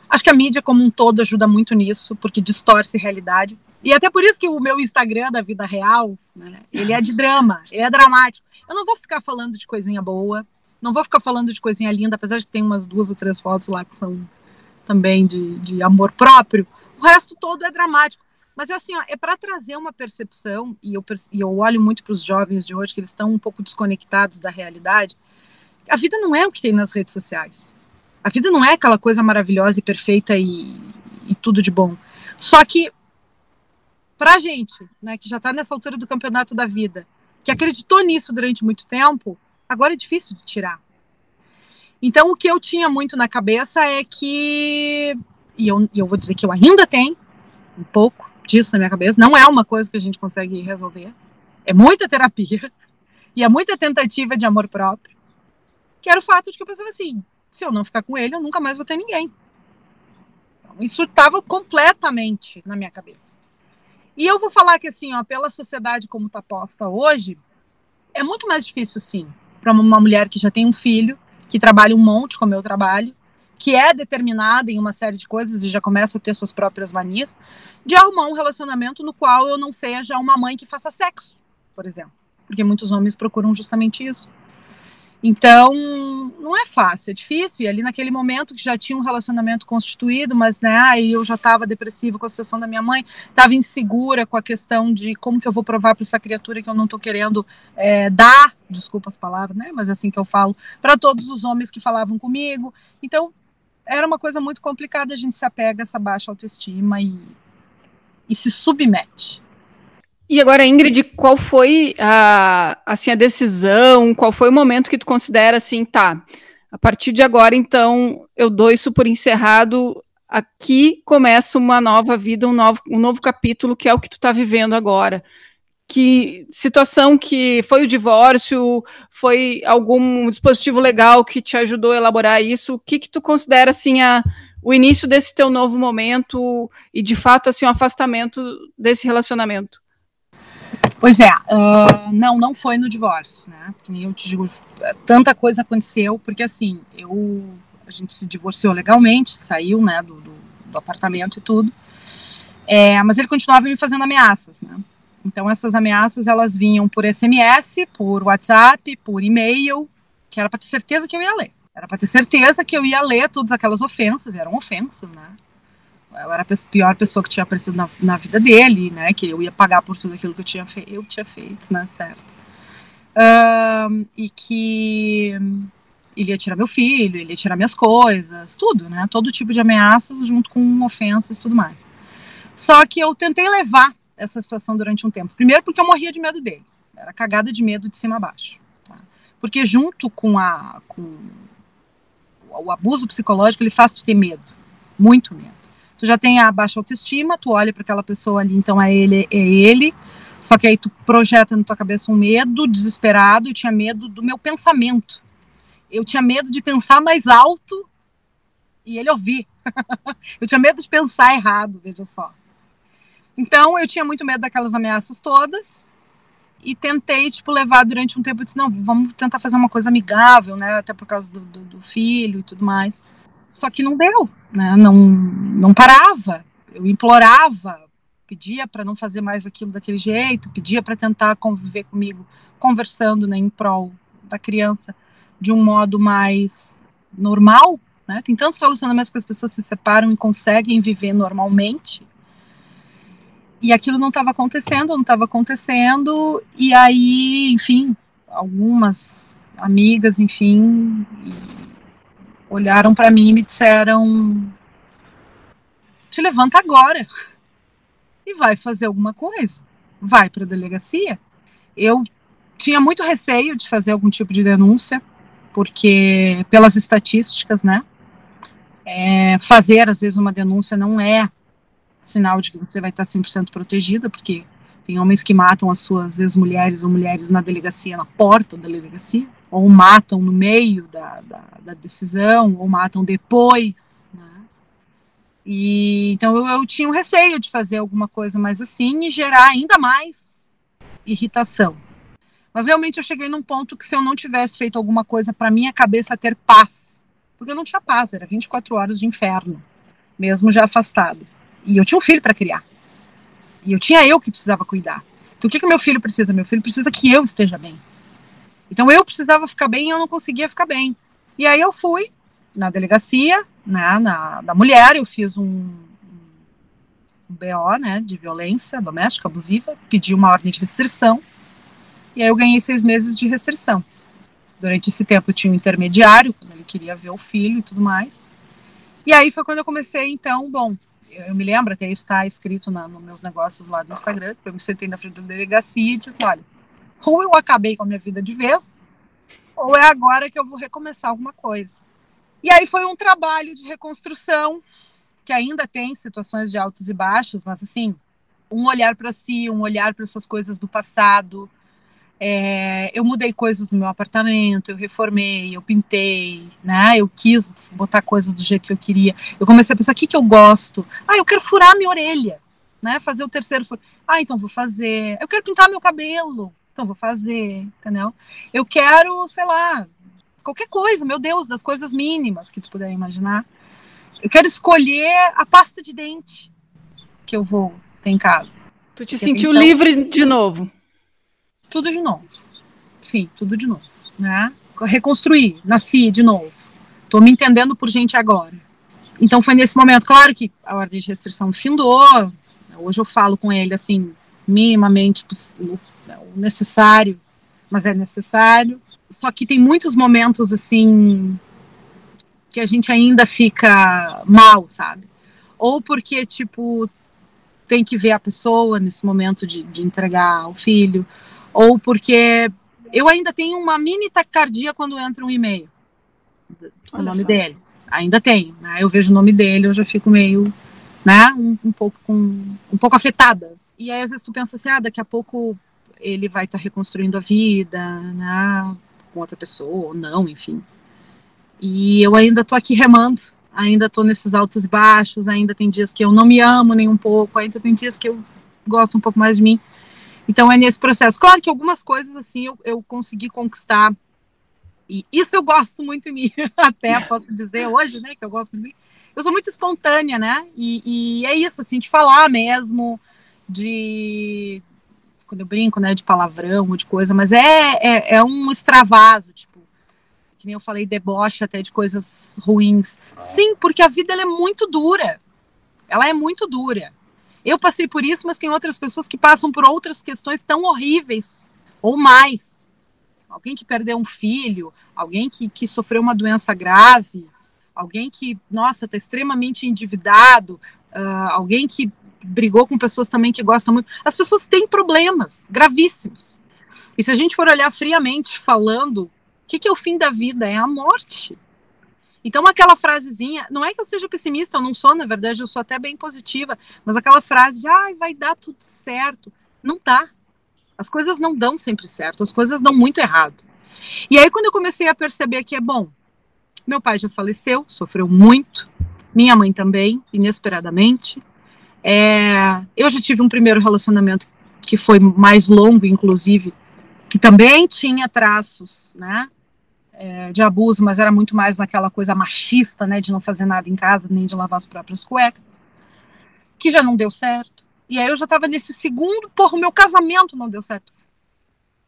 Acho que a mídia como um todo ajuda muito nisso, porque distorce realidade. E até por isso que o meu Instagram da vida real, né, ele é de drama, ele é dramático. Eu não vou ficar falando de coisinha boa, não vou ficar falando de coisinha linda, apesar de que tem umas duas ou três fotos lá que são também de, de amor próprio. O resto todo é dramático. Mas é assim, ó, é para trazer uma percepção, e eu, e eu olho muito para os jovens de hoje, que eles estão um pouco desconectados da realidade. A vida não é o que tem nas redes sociais. A vida não é aquela coisa maravilhosa e perfeita e, e tudo de bom. Só que para a gente, né, que já está nessa altura do campeonato da vida, que acreditou nisso durante muito tempo, agora é difícil de tirar. Então, o que eu tinha muito na cabeça é que, e eu, eu vou dizer que eu ainda tenho um pouco disso na minha cabeça, não é uma coisa que a gente consegue resolver, é muita terapia (laughs) e é muita tentativa de amor próprio, que era o fato de que eu pensava assim: se eu não ficar com ele, eu nunca mais vou ter ninguém. Então, isso estava completamente na minha cabeça. E eu vou falar que, assim, ó, pela sociedade como está posta hoje, é muito mais difícil, sim, para uma mulher que já tem um filho, que trabalha um monte como eu trabalho, que é determinada em uma série de coisas e já começa a ter suas próprias manias, de arrumar um relacionamento no qual eu não seja uma mãe que faça sexo, por exemplo. Porque muitos homens procuram justamente isso. Então, não é fácil, é difícil. E ali naquele momento que já tinha um relacionamento constituído, mas né, aí eu já estava depressiva com a situação da minha mãe, estava insegura com a questão de como que eu vou provar para essa criatura que eu não estou querendo é, dar, desculpa as palavras, né, mas é assim que eu falo, para todos os homens que falavam comigo. Então, era uma coisa muito complicada, a gente se apega a essa baixa autoestima e, e se submete. E agora, Ingrid, qual foi a, assim, a decisão, qual foi o momento que tu considera assim, tá, a partir de agora, então, eu dou isso por encerrado, aqui começa uma nova vida, um novo, um novo capítulo, que é o que tu está vivendo agora. Que situação que foi o divórcio, foi algum dispositivo legal que te ajudou a elaborar isso? O que que tu considera, assim, a, o início desse teu novo momento e, de fato, assim, o um afastamento desse relacionamento? Pois é, uh, não, não foi no divórcio, né? Que nem eu te digo, tanta coisa aconteceu, porque assim, eu a gente se divorciou legalmente, saiu, né, do, do, do apartamento e tudo. É, mas ele continuava me fazendo ameaças, né? Então essas ameaças elas vinham por SMS, por WhatsApp, por e-mail, que era para ter certeza que eu ia ler. Era para ter certeza que eu ia ler todas aquelas ofensas, eram ofensas, né? eu era a pior pessoa que tinha aparecido na, na, vida dele, né? Que eu ia pagar por tudo aquilo que eu tinha, fe eu tinha feito, né? Certo. Um, e que ele ia tirar meu filho, ele ia tirar minhas coisas, tudo, né? Todo tipo de ameaças junto com ofensas e tudo mais. Só que eu tentei levar essa situação durante um tempo. Primeiro porque eu morria de medo dele. Era cagada de medo de cima a baixo. Tá? Porque junto com, a, com o abuso psicológico, ele faz tu ter medo. Muito medo tu já tem a baixa autoestima, tu olha para aquela pessoa ali, então é ele, é ele. Só que aí tu projeta na tua cabeça um medo desesperado, eu tinha medo do meu pensamento. Eu tinha medo de pensar mais alto e ele ouvir. (laughs) eu tinha medo de pensar errado, veja só. Então eu tinha muito medo daquelas ameaças todas e tentei, tipo, levar durante um tempo. Eu disse, não, vamos tentar fazer uma coisa amigável, né? Até por causa do, do, do filho e tudo mais. Só que não deu, né? não, não parava. Eu implorava, pedia para não fazer mais aquilo daquele jeito, pedia para tentar conviver comigo, conversando né, em prol da criança de um modo mais normal. Né? Tem tantos relacionamentos que as pessoas se separam e conseguem viver normalmente. E aquilo não estava acontecendo, não estava acontecendo. E aí, enfim, algumas amigas, enfim, olharam para mim e me disseram: te levanta agora e vai fazer alguma coisa, vai para a delegacia. Eu tinha muito receio de fazer algum tipo de denúncia, porque pelas estatísticas, né? É, fazer às vezes uma denúncia não é sinal de que você vai estar 100% protegida, porque tem homens que matam as suas ex-mulheres ou mulheres na delegacia, na porta da delegacia ou matam no meio da, da, da decisão, ou matam depois. Né? E então eu, eu tinha um receio de fazer alguma coisa mais assim e gerar ainda mais irritação. Mas realmente eu cheguei num ponto que se eu não tivesse feito alguma coisa para minha cabeça ter paz, porque eu não tinha paz, era 24 horas de inferno, mesmo já afastado. E eu tinha um filho para criar. E eu tinha eu que precisava cuidar. Então o que que meu filho precisa? Meu filho precisa que eu esteja bem. Então eu precisava ficar bem e eu não conseguia ficar bem. E aí eu fui na delegacia, né, na, da mulher, eu fiz um, um BO, né, de violência doméstica abusiva, pedi uma ordem de restrição, e aí eu ganhei seis meses de restrição. Durante esse tempo eu tinha um intermediário, quando ele queria ver o filho e tudo mais. E aí foi quando eu comecei, então, bom, eu, me lembro, até está escrito na, nos meus negócios lá do Instagram, eu me sentei na frente da delegacia e disse, olha, ou eu acabei com a minha vida de vez, ou é agora que eu vou recomeçar alguma coisa. E aí foi um trabalho de reconstrução, que ainda tem situações de altos e baixos, mas assim, um olhar para si, um olhar para essas coisas do passado. É, eu mudei coisas no meu apartamento, eu reformei, eu pintei, né? Eu quis botar coisas do jeito que eu queria. Eu comecei a pensar o que, que eu gosto. Ah, eu quero furar minha orelha, né? Fazer o terceiro furo. Ah, então vou fazer. Eu quero pintar meu cabelo, então vou fazer, entendeu? Eu quero, sei lá, qualquer coisa, meu Deus, das coisas mínimas que tu puder imaginar. Eu quero escolher a pasta de dente que eu vou ter em casa. Tu te sentiu então, livre de novo? Tudo de novo. Sim, tudo de novo, né? Reconstruir, nasci de novo. Tô me entendendo por gente agora. Então foi nesse momento, claro que a ordem de restrição findou. Hoje eu falo com ele assim, minimamente o necessário, mas é necessário. Só que tem muitos momentos assim que a gente ainda fica mal, sabe? Ou porque, tipo, tem que ver a pessoa nesse momento de, de entregar o filho, ou porque eu ainda tenho uma mini taquicardia quando entra um e-mail. O nome só. dele. Ainda tenho. Né? Eu vejo o nome dele, eu já fico meio, né, um, um pouco com, um pouco afetada. E aí às vezes tu pensa assim, ah, daqui a pouco ele vai estar tá reconstruindo a vida, né? com outra pessoa ou não, enfim. E eu ainda tô aqui remando, ainda tô nesses altos e baixos, ainda tem dias que eu não me amo nem um pouco, ainda tem dias que eu gosto um pouco mais de mim. Então é nesse processo. Claro que algumas coisas assim eu, eu consegui conquistar. E isso eu gosto muito em mim, (laughs) até posso dizer hoje, né, que eu gosto de mim. Eu sou muito espontânea, né? E, e é isso, assim, de falar mesmo, de, quando eu brinco, né, de palavrão ou de coisa, mas é, é, é um extravaso, tipo, que nem eu falei, deboche até de coisas ruins. Sim, porque a vida ela é muito dura. Ela é muito dura. Eu passei por isso, mas tem outras pessoas que passam por outras questões tão horríveis ou mais. Alguém que perdeu um filho, alguém que, que sofreu uma doença grave, alguém que, nossa, está extremamente endividado, uh, alguém que brigou com pessoas também que gostam muito. As pessoas têm problemas gravíssimos. E se a gente for olhar friamente falando, o que, que é o fim da vida? É a morte. Então, aquela frasezinha, não é que eu seja pessimista, eu não sou, na verdade, eu sou até bem positiva, mas aquela frase de, ai, ah, vai dar tudo certo, não tá. As coisas não dão sempre certo, as coisas dão muito errado. E aí, quando eu comecei a perceber que é bom, meu pai já faleceu, sofreu muito, minha mãe também, inesperadamente, é, eu já tive um primeiro relacionamento que foi mais longo, inclusive, que também tinha traços, né, é, de abuso, mas era muito mais naquela coisa machista, né, de não fazer nada em casa, nem de lavar as próprias cuecas, que já não deu certo. E aí eu já estava nesse segundo, porra, o meu casamento não deu certo.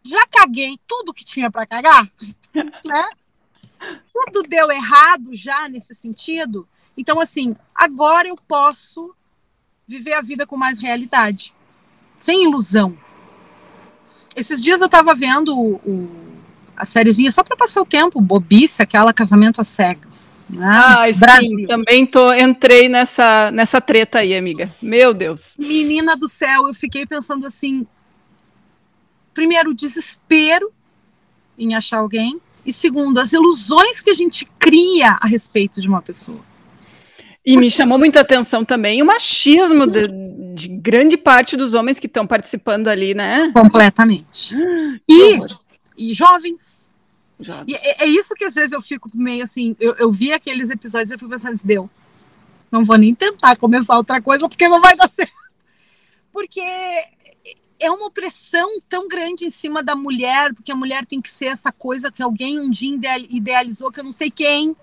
Já caguei tudo que tinha para cagar, (laughs) né? Tudo deu errado já nesse sentido. Então, assim, agora eu posso viver a vida com mais realidade, sem ilusão. Esses dias eu estava vendo o, o, a sériezinha só para passar o tempo, bobice, aquela casamento às cegas. Né? Ai, sim, também tô, entrei nessa, nessa treta aí, amiga. Meu Deus. Menina do céu, eu fiquei pensando assim. Primeiro, desespero em achar alguém. E segundo, as ilusões que a gente cria a respeito de uma pessoa. E me chamou muita atenção também o machismo de, de grande parte dos homens que estão participando ali, né? Completamente. E, e jovens. jovens. E é, é, isso que às vezes eu fico meio assim. Eu, eu vi aqueles episódios e eu fico pensando, deu. Não vou nem tentar começar outra coisa porque não vai dar certo. Porque é uma opressão tão grande em cima da mulher, porque a mulher tem que ser essa coisa que alguém um dia idealizou, que eu não sei quem.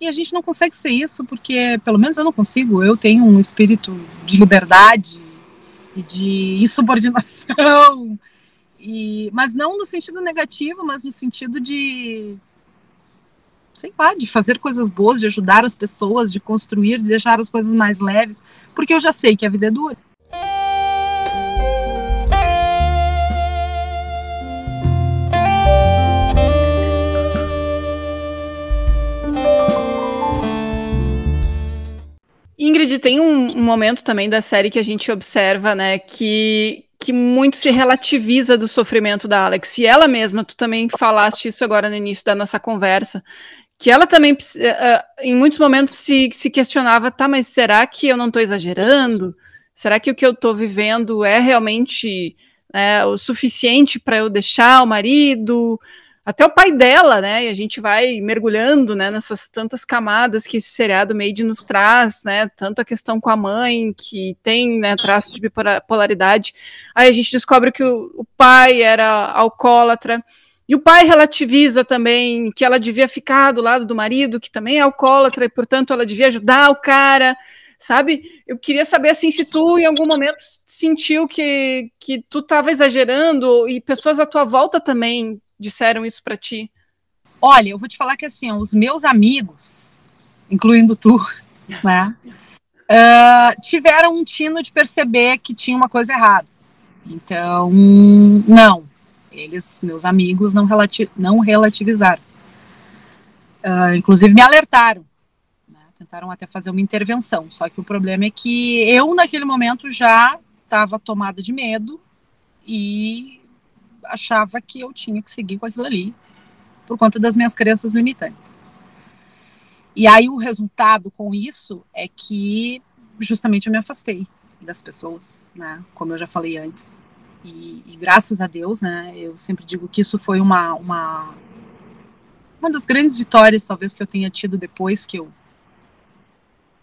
E a gente não consegue ser isso, porque, pelo menos eu não consigo. Eu tenho um espírito de liberdade e de insubordinação. E, mas não no sentido negativo, mas no sentido de sei lá, de fazer coisas boas, de ajudar as pessoas, de construir, de deixar as coisas mais leves, porque eu já sei que a vida é dura. Ingrid, tem um, um, momento também da série que a gente observa, né, que, que muito se relativiza do sofrimento da Alex. E ela mesma, tu também falaste isso agora no início da nossa conversa, que ela também, uh, em muitos momentos, se, se questionava, tá, mas será que eu não estou exagerando? Será que o que eu estou vivendo é realmente né, o suficiente para eu deixar o marido? Até o pai dela, né? E a gente vai mergulhando, né, nessas tantas camadas que esse seriado Made nos traz, né? Tanto a questão com a mãe, que tem, né, traços de bipolaridade. Aí a gente descobre que o, pai era alcoólatra. E o pai relativiza também que ela devia ficar do lado do marido, que também é alcoólatra, e portanto ela devia ajudar o cara, sabe? Eu queria saber assim se tu em algum momento sentiu que, que tu estava exagerando e pessoas à tua volta também disseram isso para ti? Olha, eu vou te falar que assim, os meus amigos, incluindo tu, (laughs) né, uh, tiveram um tino de perceber que tinha uma coisa errada. Então, não, eles, meus amigos, não, relati não relativizaram. Uh, inclusive me alertaram, né, tentaram até fazer uma intervenção. Só que o problema é que eu, naquele momento, já estava tomada de medo e achava que eu tinha que seguir com aquilo ali por conta das minhas crenças limitantes. E aí o resultado com isso é que justamente eu me afastei das pessoas, né? Como eu já falei antes. E, e graças a Deus, né? Eu sempre digo que isso foi uma, uma uma das grandes vitórias, talvez, que eu tenha tido depois que eu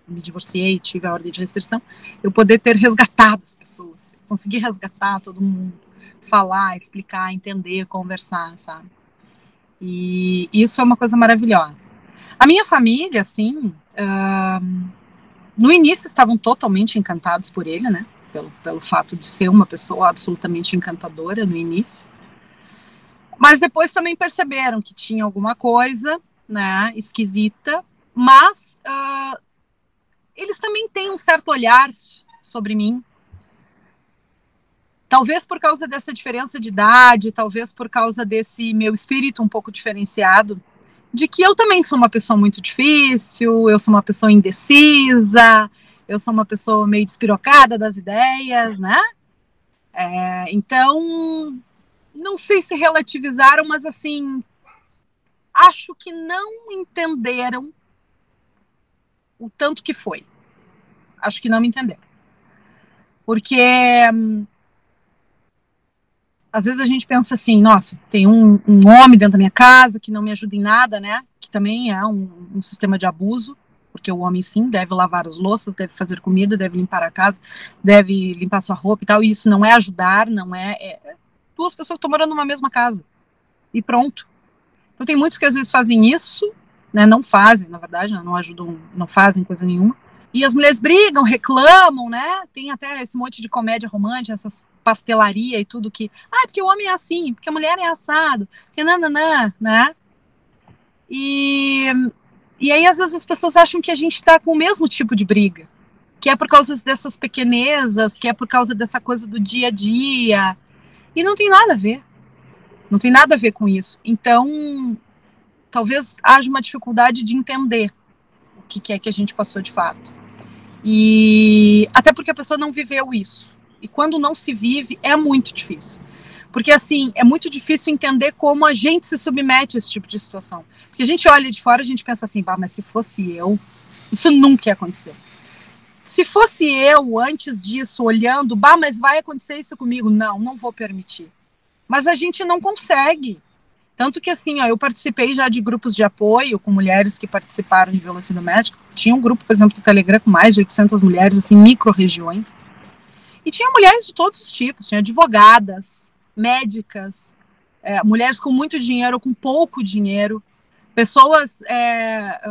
me divorciei, tive a ordem de restrição, eu poder ter resgatado as pessoas, conseguir resgatar todo mundo, falar, explicar, entender, conversar, sabe? E isso é uma coisa maravilhosa. A minha família, assim, uh, no início estavam totalmente encantados por ele, né? Pelo, pelo fato de ser uma pessoa absolutamente encantadora no início. Mas depois também perceberam que tinha alguma coisa, né, esquisita. Mas uh, eles também têm um certo olhar sobre mim, Talvez por causa dessa diferença de idade, talvez por causa desse meu espírito um pouco diferenciado, de que eu também sou uma pessoa muito difícil, eu sou uma pessoa indecisa, eu sou uma pessoa meio despirocada das ideias, né? É, então, não sei se relativizaram, mas assim, acho que não entenderam o tanto que foi. Acho que não me entenderam. Porque hum, às vezes a gente pensa assim, nossa, tem um, um, homem dentro da minha casa que não me ajuda em nada, né? Que também é um, um, sistema de abuso, porque o homem sim deve lavar as louças, deve fazer comida, deve limpar a casa, deve limpar sua roupa e tal. E isso não é ajudar, não é, é, é duas pessoas estão morando numa mesma casa e pronto. Então tem muitos que às vezes fazem isso, né? Não fazem, na verdade, não ajudam, não fazem coisa nenhuma. E as mulheres brigam, reclamam, né? Tem até esse monte de comédia romântica, essas pastelaria e tudo que, ah, porque o homem é assim, porque a mulher é assado, porque nananã, né? E, e aí às vezes as pessoas acham que a gente está com o mesmo tipo de briga, que é por causa dessas pequenezas, que é por causa dessa coisa do dia a dia, e não tem nada a ver. Não tem nada a ver com isso. Então, talvez haja uma dificuldade de entender o que é que a gente passou de fato. E até porque a pessoa não viveu isso. E quando não se vive, é muito difícil. Porque, assim, é muito difícil entender como a gente se submete a esse tipo de situação. Porque a gente olha de fora, a gente pensa assim, bah, mas se fosse eu, isso nunca ia acontecer. Se fosse eu, antes disso, olhando, bah, mas vai acontecer isso comigo. Não, não vou permitir. Mas a gente não consegue. Tanto que, assim, ó, eu participei já de grupos de apoio com mulheres que participaram de violência doméstica. Tinha um grupo, por exemplo, do Telegram com mais de 800 mulheres, assim, micro-regiões. E tinha mulheres de todos os tipos. Tinha advogadas, médicas, é, mulheres com muito dinheiro, com pouco dinheiro, pessoas, é,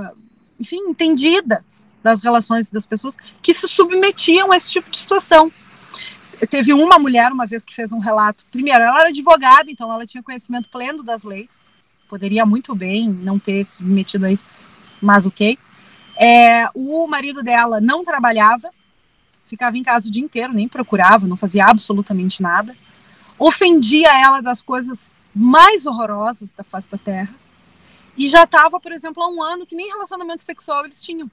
enfim, entendidas das relações das pessoas que se submetiam a esse tipo de situação teve uma mulher uma vez que fez um relato. Primeiro, ela era advogada, então ela tinha conhecimento pleno das leis. Poderia muito bem não ter se submetido a isso, mas ok. É, o marido dela não trabalhava, ficava em casa o dia inteiro, nem procurava, não fazia absolutamente nada. Ofendia ela das coisas mais horrorosas da face da terra. E já estava, por exemplo, há um ano que nem relacionamento sexual eles tinham.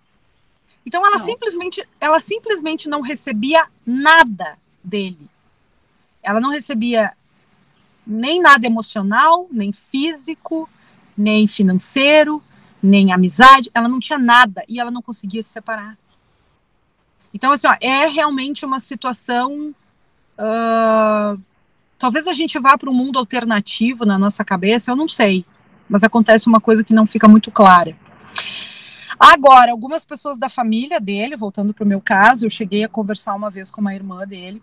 Então ela Nossa. simplesmente, ela simplesmente não recebia nada dele. Ela não recebia nem nada emocional, nem físico, nem financeiro, nem amizade, ela não tinha nada e ela não conseguia se separar. Então, assim, ó, é realmente uma situação. Uh, talvez a gente vá para um mundo alternativo na nossa cabeça, eu não sei, mas acontece uma coisa que não fica muito clara. Agora, algumas pessoas da família dele, voltando para o meu caso, eu cheguei a conversar uma vez com uma irmã dele,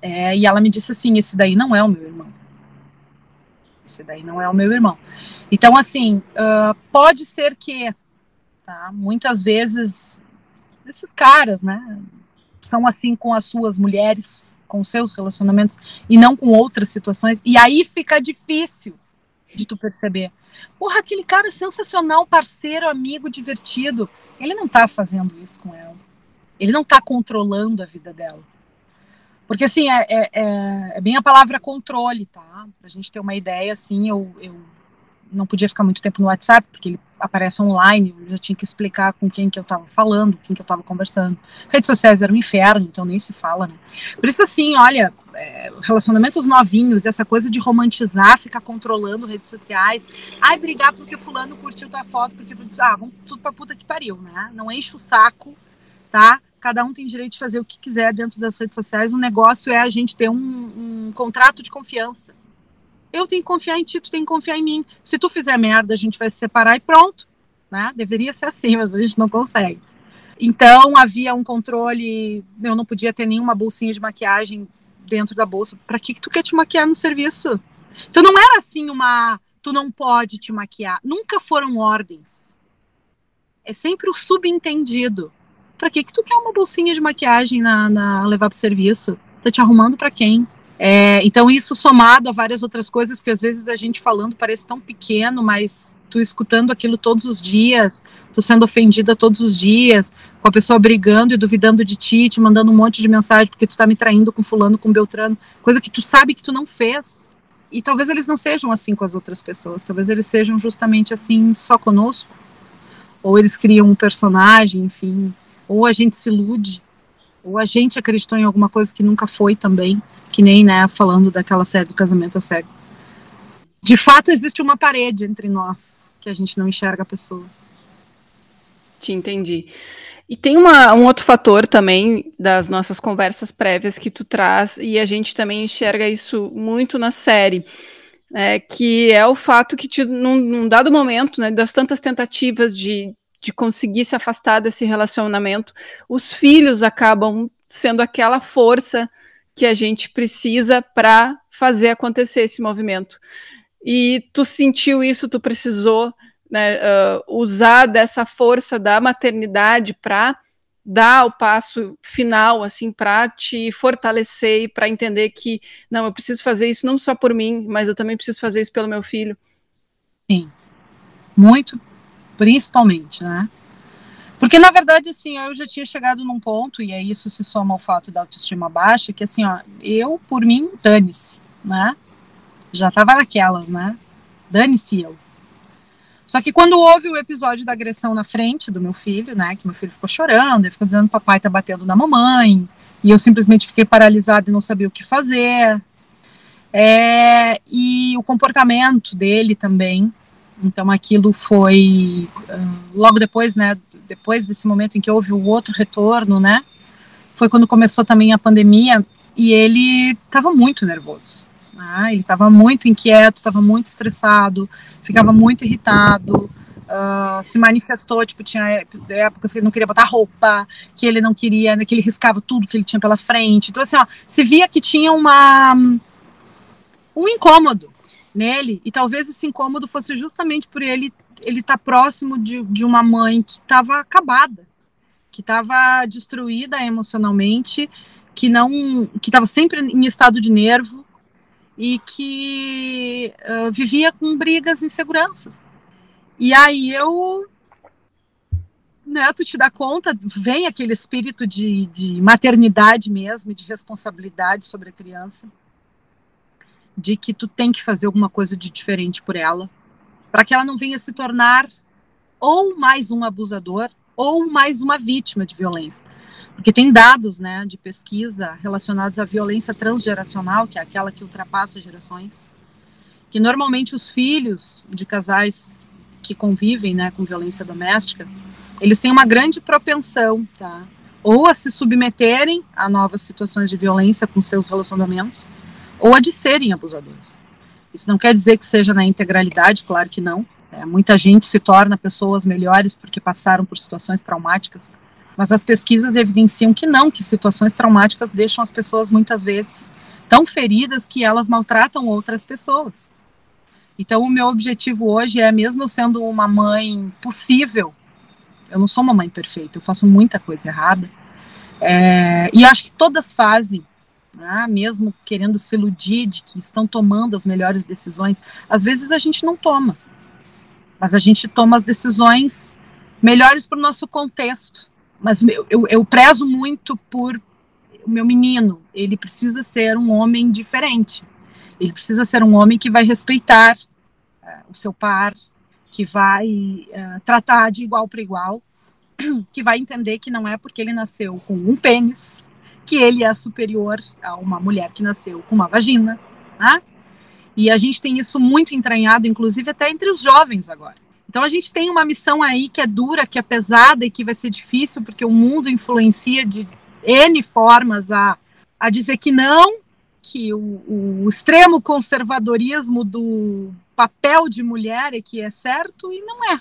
é, e ela me disse assim: esse daí não é o meu irmão. Esse daí não é o meu irmão. Então, assim, uh, pode ser que, tá? Muitas vezes, esses caras, né, são assim com as suas mulheres, com seus relacionamentos, e não com outras situações, e aí fica difícil de tu perceber. Porra, aquele cara é sensacional, parceiro, amigo, divertido. Ele não tá fazendo isso com ela. Ele não tá controlando a vida dela. Porque, assim, é, é, é, é, bem a palavra controle, tá? Pra gente ter uma ideia, assim, eu, eu não podia ficar muito tempo no WhatsApp, porque ele aparece online, eu já tinha que explicar com quem que eu tava falando, com quem que eu tava conversando. Redes sociais eram um inferno, então nem se fala, né? Por isso, assim, olha, é, relacionamentos novinhos, essa coisa de romantizar, ficar controlando redes sociais, ai, brigar porque fulano curtiu tua foto, porque, ah, vamos tudo pra puta que pariu, né? Não enche o saco, tá? cada um tem direito de fazer o que quiser dentro das redes sociais. O negócio é a gente ter um, um contrato de confiança. Eu tenho que confiar em ti, tu tem que confiar em mim. Se tu fizer merda, a gente vai se separar e pronto. Né? Deveria ser assim, mas a gente não consegue. Então havia um controle, eu não podia ter nenhuma bolsinha de maquiagem dentro da bolsa. Para que, que tu quer te maquiar no serviço? Então não era assim uma, tu não pode te maquiar. Nunca foram ordens. É sempre o subentendido. Pra que que tu quer uma bolsinha de maquiagem na, na levar pro serviço? Tá te arrumando para quem? É, então isso somado a várias outras coisas que às vezes a gente falando parece tão pequeno, mas tu escutando aquilo todos os dias, tu sendo ofendida todos os dias, com a pessoa brigando e duvidando de ti, te mandando um monte de mensagem porque tu tá me traindo com fulano, com Beltrano, coisa que tu sabe que tu não fez. E talvez eles não sejam assim com as outras pessoas, talvez eles sejam justamente assim só conosco. Ou eles criam um personagem, enfim, ou a gente se ilude, ou a gente acreditou em alguma coisa que nunca foi também, que nem, né, falando daquela série do casamento a cego. De fato, existe uma parede entre nós, que a gente não enxerga a pessoa. Te entendi. E tem uma, um outro fator também das nossas conversas prévias que tu traz, e a gente também enxerga isso muito na série, é, que é o fato que, te, num, num dado momento, né, das tantas tentativas de, de conseguir se afastar desse relacionamento, os filhos acabam sendo aquela força que a gente precisa para fazer acontecer esse movimento. E tu sentiu isso, tu precisou né, uh, usar dessa força da maternidade para dar o passo final, assim, para te fortalecer e para entender que não, eu preciso fazer isso não só por mim, mas eu também preciso fazer isso pelo meu filho. Sim, muito principalmente, né? Porque, na verdade, assim, eu já tinha chegado num ponto, e aí isso se soma ao fato da autoestima baixa, que assim, ó, eu, por mim, dane-se, né? Já tava naquelas, né? Dane-se eu. Só que quando houve o episódio da agressão na frente do meu filho, né? Que meu filho ficou chorando, ele ficou dizendo papai tá batendo na mamãe, e eu simplesmente fiquei paralisada e não sabia o que fazer. É, e o comportamento dele também, então aquilo foi uh, logo depois, né? Depois desse momento em que houve o outro retorno, né? Foi quando começou também a pandemia e ele estava muito nervoso. Ah, ele estava muito inquieto, estava muito estressado, ficava muito irritado, uh, se manifestou, tipo, tinha épocas que ele não queria botar roupa, que ele não queria, né, que ele riscava tudo que ele tinha pela frente. Então, assim, ó, se via que tinha uma um incômodo nele, e talvez esse incômodo fosse justamente por ele ele estar tá próximo de, de uma mãe que estava acabada, que estava destruída emocionalmente, que não que estava sempre em estado de nervo e que uh, vivia com brigas inseguranças. E aí eu né, tu te dá conta, vem aquele espírito de, de maternidade mesmo, de responsabilidade sobre a criança, de que tu tem que fazer alguma coisa de diferente por ela, para que ela não venha se tornar ou mais um abusador ou mais uma vítima de violência. Porque tem dados né, de pesquisa relacionados à violência transgeracional, que é aquela que ultrapassa gerações, que normalmente os filhos de casais que convivem né, com violência doméstica, eles têm uma grande propensão, tá? Ou a se submeterem a novas situações de violência com seus relacionamentos, ou a de serem abusadores. Isso não quer dizer que seja na integralidade, claro que não. É, muita gente se torna pessoas melhores porque passaram por situações traumáticas, mas as pesquisas evidenciam que não, que situações traumáticas deixam as pessoas muitas vezes tão feridas que elas maltratam outras pessoas. Então, o meu objetivo hoje é, mesmo eu sendo uma mãe possível, eu não sou uma mãe perfeita, eu faço muita coisa errada, é, e acho que todas fazem, né, mesmo querendo se iludir de que estão tomando as melhores decisões, às vezes a gente não toma, mas a gente toma as decisões melhores para o nosso contexto. Mas eu, eu, eu prezo muito por o meu menino, ele precisa ser um homem diferente. Ele precisa ser um homem que vai respeitar uh, o seu par, que vai uh, tratar de igual para igual, (clears throat) que vai entender que não é porque ele nasceu com um pênis que ele é superior a uma mulher que nasceu com uma vagina, né? E a gente tem isso muito entranhado, inclusive até entre os jovens agora. Então a gente tem uma missão aí que é dura, que é pesada e que vai ser difícil, porque o mundo influencia de N formas a, a dizer que não, que o, o extremo conservadorismo do papel de mulher é que é certo e não é.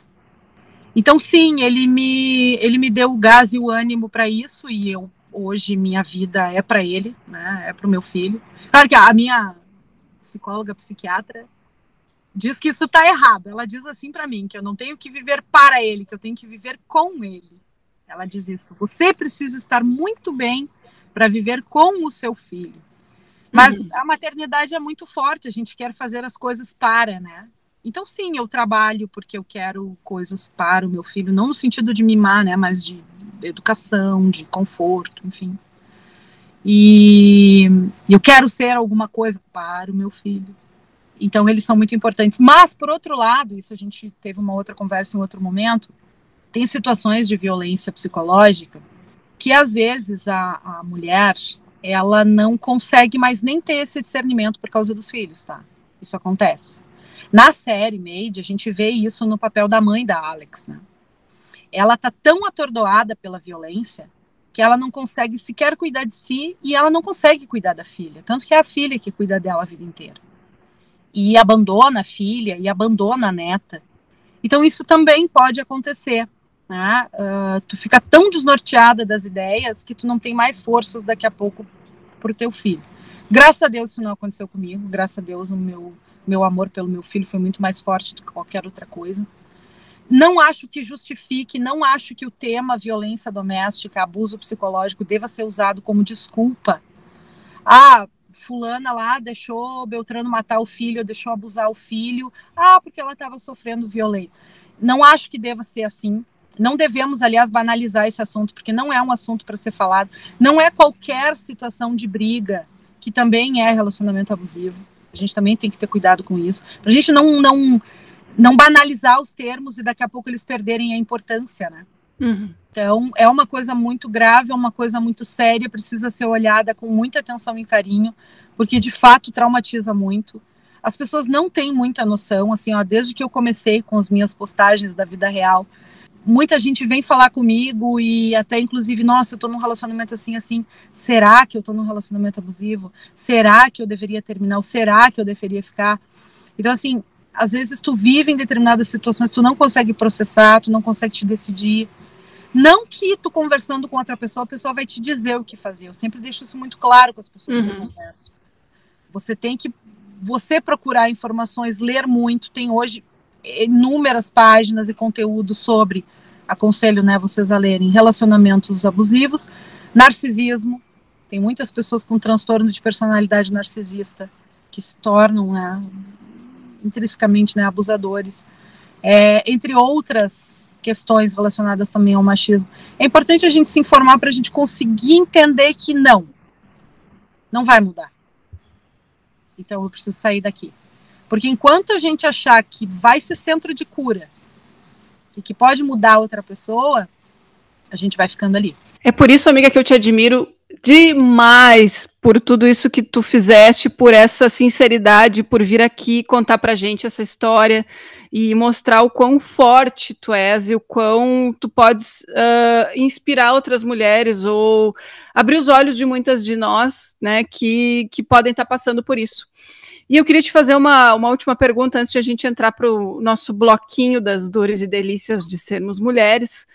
Então sim, ele me ele me deu o gás e o ânimo para isso e eu hoje minha vida é para ele, né? É para o meu filho. Claro que a minha psicóloga, psiquiatra diz que isso está errado. Ela diz assim para mim que eu não tenho que viver para ele, que eu tenho que viver com ele. Ela diz isso. Você precisa estar muito bem para viver com o seu filho. Mas uhum. a maternidade é muito forte, a gente quer fazer as coisas para, né? Então, sim, eu trabalho porque eu quero coisas para o meu filho, não no sentido de mimar, né? Mas de educação, de conforto, enfim. E eu quero ser alguma coisa para o meu filho. Então, eles são muito importantes. Mas, por outro lado, isso a gente teve uma outra conversa em outro momento, tem situações de violência psicológica que, às vezes, a, a mulher ela não consegue mais nem ter esse discernimento por causa dos filhos, tá? Isso acontece. Na série Made, a gente vê isso no papel da mãe da Alex, né? Ela tá tão atordoada pela violência que ela não consegue sequer cuidar de si e ela não consegue cuidar da filha. Tanto que é a filha que cuida dela a vida inteira. E abandona a filha e abandona a neta. Então isso também pode acontecer. Né? Uh, tu fica tão desnorteada das ideias que tu não tem mais forças daqui a pouco para o teu filho. Graças a Deus isso não aconteceu comigo. Graças a Deus o meu meu amor pelo meu filho foi muito mais forte do que qualquer outra coisa. Não acho que justifique, não acho que o tema violência doméstica, abuso psicológico deva ser usado como desculpa. Ah, fulana lá deixou Beltrano matar o filho, deixou abusar o filho. Ah, porque ela estava sofrendo violência. Não acho que deva ser assim. Não devemos, aliás, banalizar esse assunto, porque não é um assunto para ser falado. Não é qualquer situação de briga que também é relacionamento abusivo. A gente também tem que ter cuidado com isso. Para a gente não, não, não banalizar os termos e daqui a pouco eles perderem a importância, né? Uhum. Então, é uma coisa muito grave, é uma coisa muito séria, precisa ser olhada com muita atenção e carinho, porque de fato traumatiza muito. As pessoas não têm muita noção, assim, ó, desde que eu comecei com as minhas postagens da vida real, muita gente vem falar comigo e até inclusive, nossa, eu tô num relacionamento assim, assim, será que eu tô num relacionamento abusivo? Será que eu deveria terminar? Ou será que eu deveria ficar? Então, assim, às vezes tu vive em determinadas situações, tu não consegue processar, tu não consegue te decidir. Não que tu conversando com outra pessoa, a pessoa vai te dizer o que fazer. Eu sempre deixo isso muito claro com as pessoas uhum. que eu uhum. converso. Você tem que você procurar informações, ler muito. Tem hoje inúmeras páginas e conteúdo sobre aconselho né, vocês a lerem relacionamentos abusivos, narcisismo. Tem muitas pessoas com transtorno de personalidade narcisista que se tornam né, intrinsecamente né, abusadores, é, entre outras questões relacionadas também ao machismo. É importante a gente se informar para a gente conseguir entender que não, não vai mudar. Então eu preciso sair daqui. Porque enquanto a gente achar que vai ser centro de cura e que pode mudar outra pessoa, a gente vai ficando ali. É por isso, amiga, que eu te admiro demais por tudo isso que tu fizeste, por essa sinceridade, por vir aqui contar pra gente essa história e mostrar o quão forte tu és e o quão tu podes uh, inspirar outras mulheres ou abrir os olhos de muitas de nós, né, que, que podem estar tá passando por isso. E eu queria te fazer uma, uma última pergunta antes de a gente entrar para o nosso bloquinho das dores e delícias de sermos mulheres.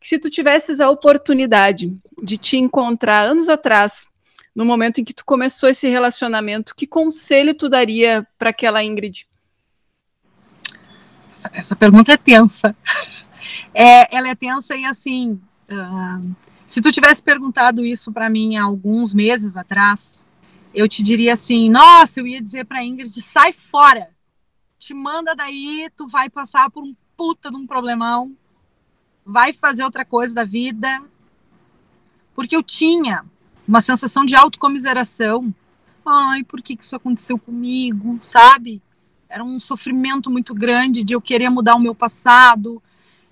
Que se tu tivesses a oportunidade de te encontrar anos atrás, no momento em que tu começou esse relacionamento, que conselho tu daria para aquela Ingrid? Essa, essa, pergunta é tensa. (laughs) É, ela é tensa e assim, uh, se tu tivesse perguntado isso para mim há alguns meses atrás, eu te diria assim: nossa, eu ia dizer para Ingrid, sai fora, te manda daí, tu vai passar por um puta de um problemão, vai fazer outra coisa da vida. Porque eu tinha uma sensação de autocomiseração. Ai, por que, que isso aconteceu comigo, sabe? Era um sofrimento muito grande de eu querer mudar o meu passado,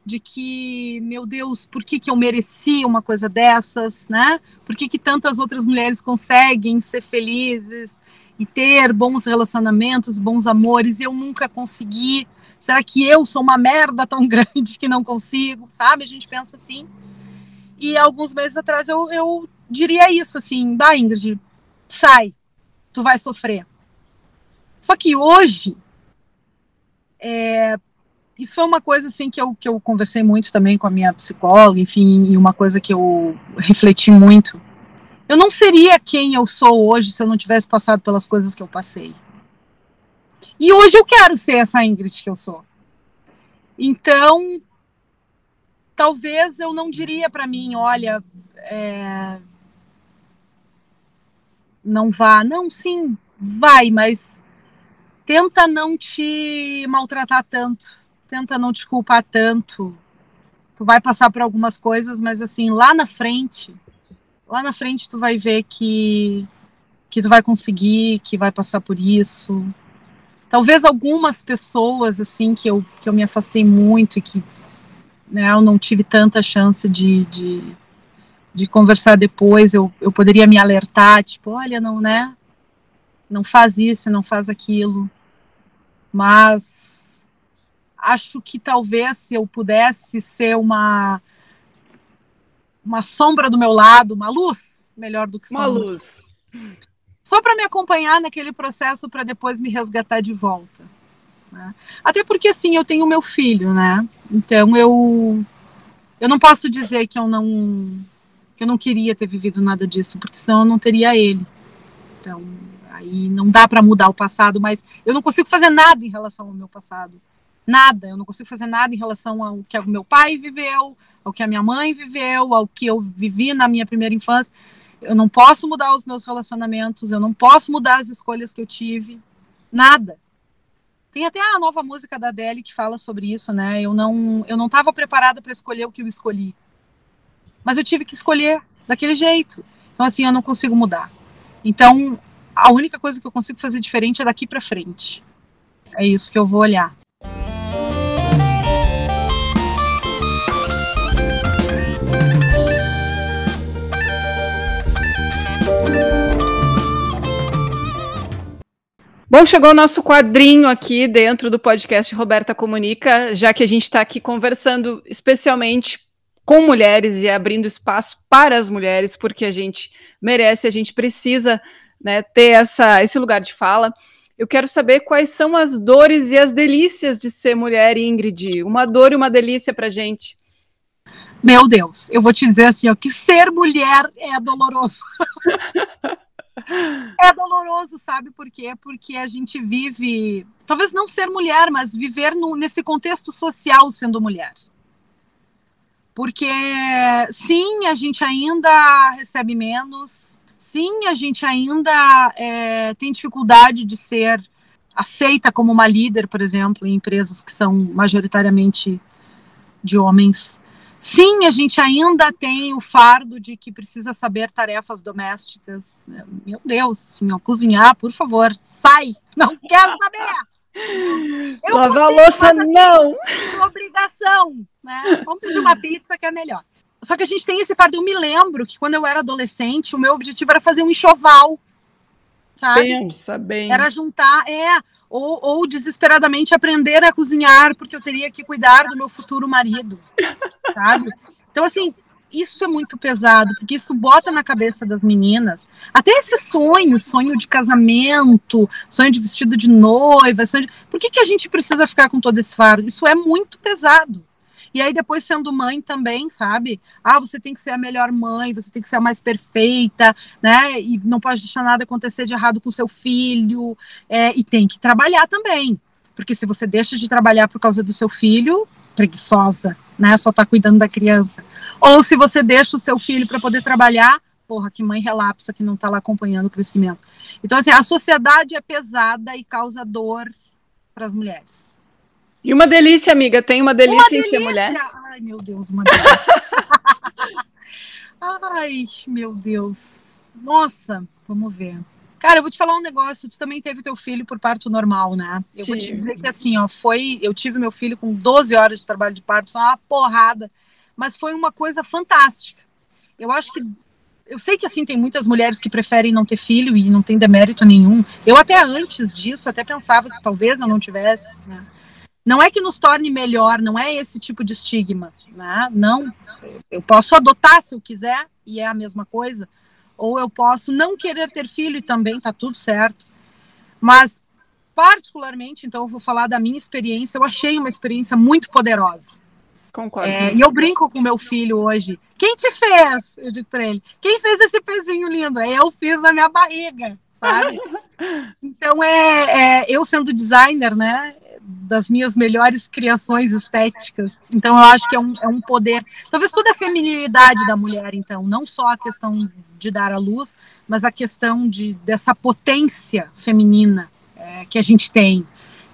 de que, meu Deus, por que, que eu merecia uma coisa dessas, né? Por que, que tantas outras mulheres conseguem ser felizes e ter bons relacionamentos, bons amores, e eu nunca consegui? Será que eu sou uma merda tão (laughs) grande que não consigo, sabe? A gente pensa assim. E alguns meses atrás eu, eu diria isso, assim, da Ingrid, sai, tu vai sofrer. Só que hoje, é, isso foi uma coisa assim que eu, que eu conversei muito também com a minha psicóloga, enfim, e uma coisa que eu refleti muito. Eu não seria quem eu sou hoje se eu não tivesse passado pelas coisas que eu passei. E hoje eu quero ser essa Ingrid que eu sou. Então, talvez eu não diria para mim, olha, é... não vá. Não, sim, vai, mas tenta não te maltratar tanto tenta não te culpar tanto. Tu vai passar por algumas coisas, mas assim, lá na frente, lá na frente tu vai ver que que tu vai conseguir, que vai passar por isso. Talvez algumas pessoas assim que eu que eu me afastei muito e que né, eu não tive tanta chance de, de, de conversar depois, eu, eu poderia me alertar, tipo, olha, não, né? Não faz isso, não faz aquilo. Mas acho que talvez se eu pudesse ser uma uma sombra do meu lado, uma luz, melhor do que sombra. Uma luz. Só para me acompanhar naquele processo para depois me resgatar de volta. Né? Até porque assim, eu tenho meu filho, né? Então eu eu não posso dizer que eu não que eu não queria ter vivido nada disso, porque senão eu não teria ele. Então, aí não dá para mudar o passado, mas eu não consigo fazer nada em relação ao meu passado nada, eu não consigo fazer nada em relação ao que o meu pai viveu, ao que a minha mãe viveu, ao que eu vivi na minha primeira infância. Eu não posso mudar os meus relacionamentos, eu não posso mudar as escolhas que eu tive, nada. Tem até a nova música da Adele que fala sobre isso, né? Eu não, eu não estava preparada para escolher o que eu escolhi, mas eu tive que escolher daquele jeito. Então assim, eu não consigo mudar. Então a única coisa que eu consigo fazer diferente é daqui para frente. É isso que eu vou olhar. Bom, chegou o nosso quadrinho aqui dentro do podcast Roberta Comunica, já que a gente está aqui conversando especialmente com mulheres e abrindo espaço para as mulheres, porque a gente merece, a gente precisa né, ter essa, esse lugar de fala. Eu quero saber quais são as dores e as delícias de ser mulher, Ingrid. Uma dor e uma delícia para gente. Meu Deus, eu vou te dizer assim, ó, que ser mulher é doloroso. (laughs) é doloroso, sabe por quê? Porque a gente vive, talvez não ser mulher, mas viver no, nesse contexto social sendo mulher. Porque sim, a gente ainda recebe menos, sim, a gente ainda é, tem dificuldade de ser aceita como uma líder, por exemplo, em empresas que são majoritariamente de homens. Sim, a gente ainda tem o fardo de que precisa saber tarefas domésticas. Meu Deus, assim, ó, cozinhar, por favor, sai, (laughs) não quero saber. (laughs) Eu Lavar a louça, não. Obrigação, né? Vamos pedir uma pizza que é melhor. Só que a gente tem esse fardo. Eu me lembro que quando eu era adolescente, o meu objetivo era fazer um enxoval. Sabe? Pensa bem. Era juntar, é, ou, ou desesperadamente aprender a cozinhar, porque eu teria que cuidar do meu futuro marido. (laughs) Sabe? Então, assim, isso é muito pesado, porque isso bota na cabeça das meninas até esse sonho, sonho de casamento, sonho de vestido de noiva, sonho de... por que, que a gente precisa ficar com todo esse fardo? Isso é muito pesado. E aí, depois, sendo mãe também, sabe? Ah, você tem que ser a melhor mãe, você tem que ser a mais perfeita, né? E não pode deixar nada acontecer de errado com seu filho. É, e tem que trabalhar também. Porque se você deixa de trabalhar por causa do seu filho, preguiçosa, né? Só tá cuidando da criança. Ou se você deixa o seu filho para poder trabalhar, porra, que mãe relapsa que não tá lá acompanhando o crescimento. Então, assim, a sociedade é pesada e causa dor para as mulheres. E uma delícia, amiga. Tem uma delícia, uma delícia. em ser mulher. Ai, meu Deus, uma delícia. (laughs) Ai, meu Deus. Nossa, vamos ver. Cara, eu vou te falar um negócio. Tu também teve teu filho por parto normal, né? Eu Sim. vou te dizer que assim, ó, foi. Eu tive meu filho com 12 horas de trabalho de parto, foi uma porrada. Mas foi uma coisa fantástica. Eu acho que eu sei que assim tem muitas mulheres que preferem não ter filho e não tem demérito nenhum. Eu até antes disso até pensava que talvez eu não tivesse, né? Não é que nos torne melhor, não é esse tipo de estigma, né? Não, eu posso adotar se eu quiser e é a mesma coisa, ou eu posso não querer ter filho e também tá tudo certo. Mas particularmente, então eu vou falar da minha experiência, eu achei uma experiência muito poderosa. Concordo. É, e eu brinco com meu filho hoje. Quem te fez? Eu digo para ele. Quem fez esse pezinho lindo? Eu fiz na minha barriga, sabe? (laughs) Então é, é eu sendo designer, né? Das minhas melhores criações estéticas. Então, eu acho que é um, é um poder. Talvez toda a feminilidade da mulher, então, não só a questão de dar à luz, mas a questão de, dessa potência feminina é, que a gente tem.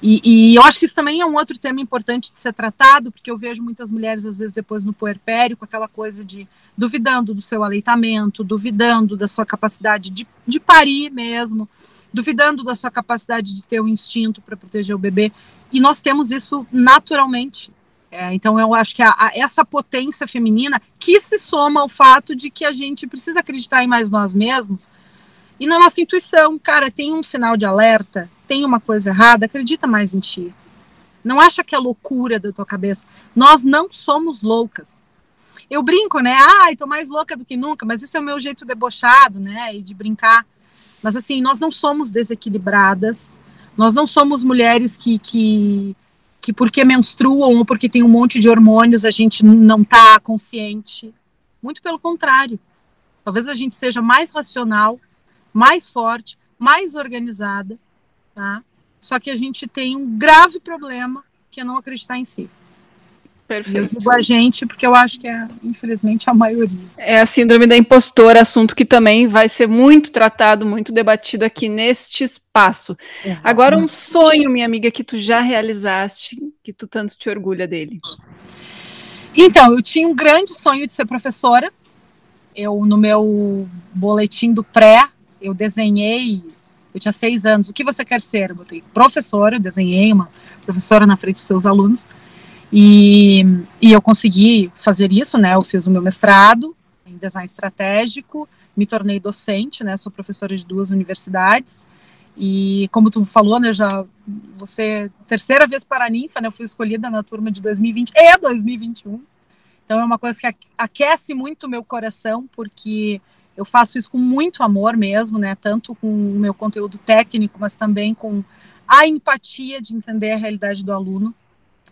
E, e, eu acho que isso também é um outro tema importante de ser tratado, porque eu vejo muitas mulheres, às vezes, depois no puerpério, com aquela coisa de duvidando do seu aleitamento, duvidando da sua capacidade de, de parir mesmo, duvidando da sua capacidade de ter o um instinto para proteger o bebê e nós temos isso naturalmente. É, então, eu acho que a, a, essa potência feminina que se soma ao fato de que a gente precisa acreditar em mais nós mesmos e na nossa intuição. Cara, tem um sinal de alerta, tem uma coisa errada, acredita mais em ti. Não acha que é loucura da tua cabeça. Nós não somos loucas. Eu brinco, né? Ai, tô mais louca do que nunca, mas isso é o meu jeito debochado, né? E de brincar. Mas assim, nós não somos desequilibradas, nós não somos mulheres que, que, que porque menstruam ou porque tem um monte de hormônios a gente não está consciente. Muito pelo contrário. Talvez a gente seja mais racional, mais forte, mais organizada, tá? Só que a gente tem um grave problema que é não acreditar em si. Perfeito. Eu digo a gente porque eu acho que é, infelizmente, a maioria. É a síndrome da impostora, assunto que também vai ser muito tratado, muito debatido aqui neste espaço. Exatamente. Agora, um sonho, minha amiga, que tu já realizaste, que tu tanto te orgulha dele. Então, eu tinha um grande sonho de ser professora. Eu, no meu boletim do pré, eu desenhei eu tinha seis anos. O que você quer ser? Eu botei professora, desenhei uma professora na frente dos seus alunos. E, e eu consegui fazer isso, né? Eu fiz o meu mestrado em design estratégico, me tornei docente, né? Sou professora de duas universidades E como tu falou, né, já você terceira vez para a ninfa, né? Eu fui escolhida na turma de 2020 e 2021. Então é uma coisa que aquece muito o meu coração, porque eu faço isso com muito amor mesmo, né? Tanto com o meu conteúdo técnico, mas também com a empatia de entender a realidade do aluno.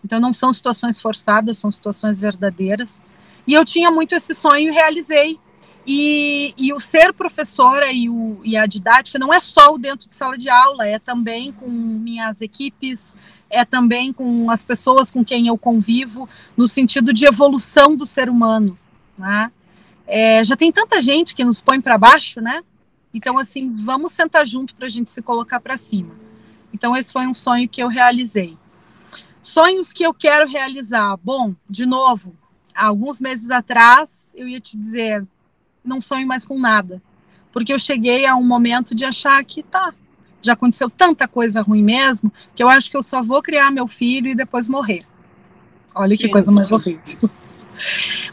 Então não são situações forçadas, são situações verdadeiras. E eu tinha muito esse sonho e realizei. E, e o ser professora e, o, e a didática não é só o dentro de sala de aula, é também com minhas equipes, é também com as pessoas com quem eu convivo, no sentido de evolução do ser humano. Né? É, já tem tanta gente que nos põe para baixo, né? Então, assim, vamos sentar junto para a gente se colocar para cima. Então, esse foi um sonho que eu realizei. Sonhos que eu quero realizar. Bom, de novo, alguns meses atrás eu ia te dizer, não sonho mais com nada. Porque eu cheguei a um momento de achar que tá, já aconteceu tanta coisa ruim mesmo, que eu acho que eu só vou criar meu filho e depois morrer. Olha que coisa mais horrível.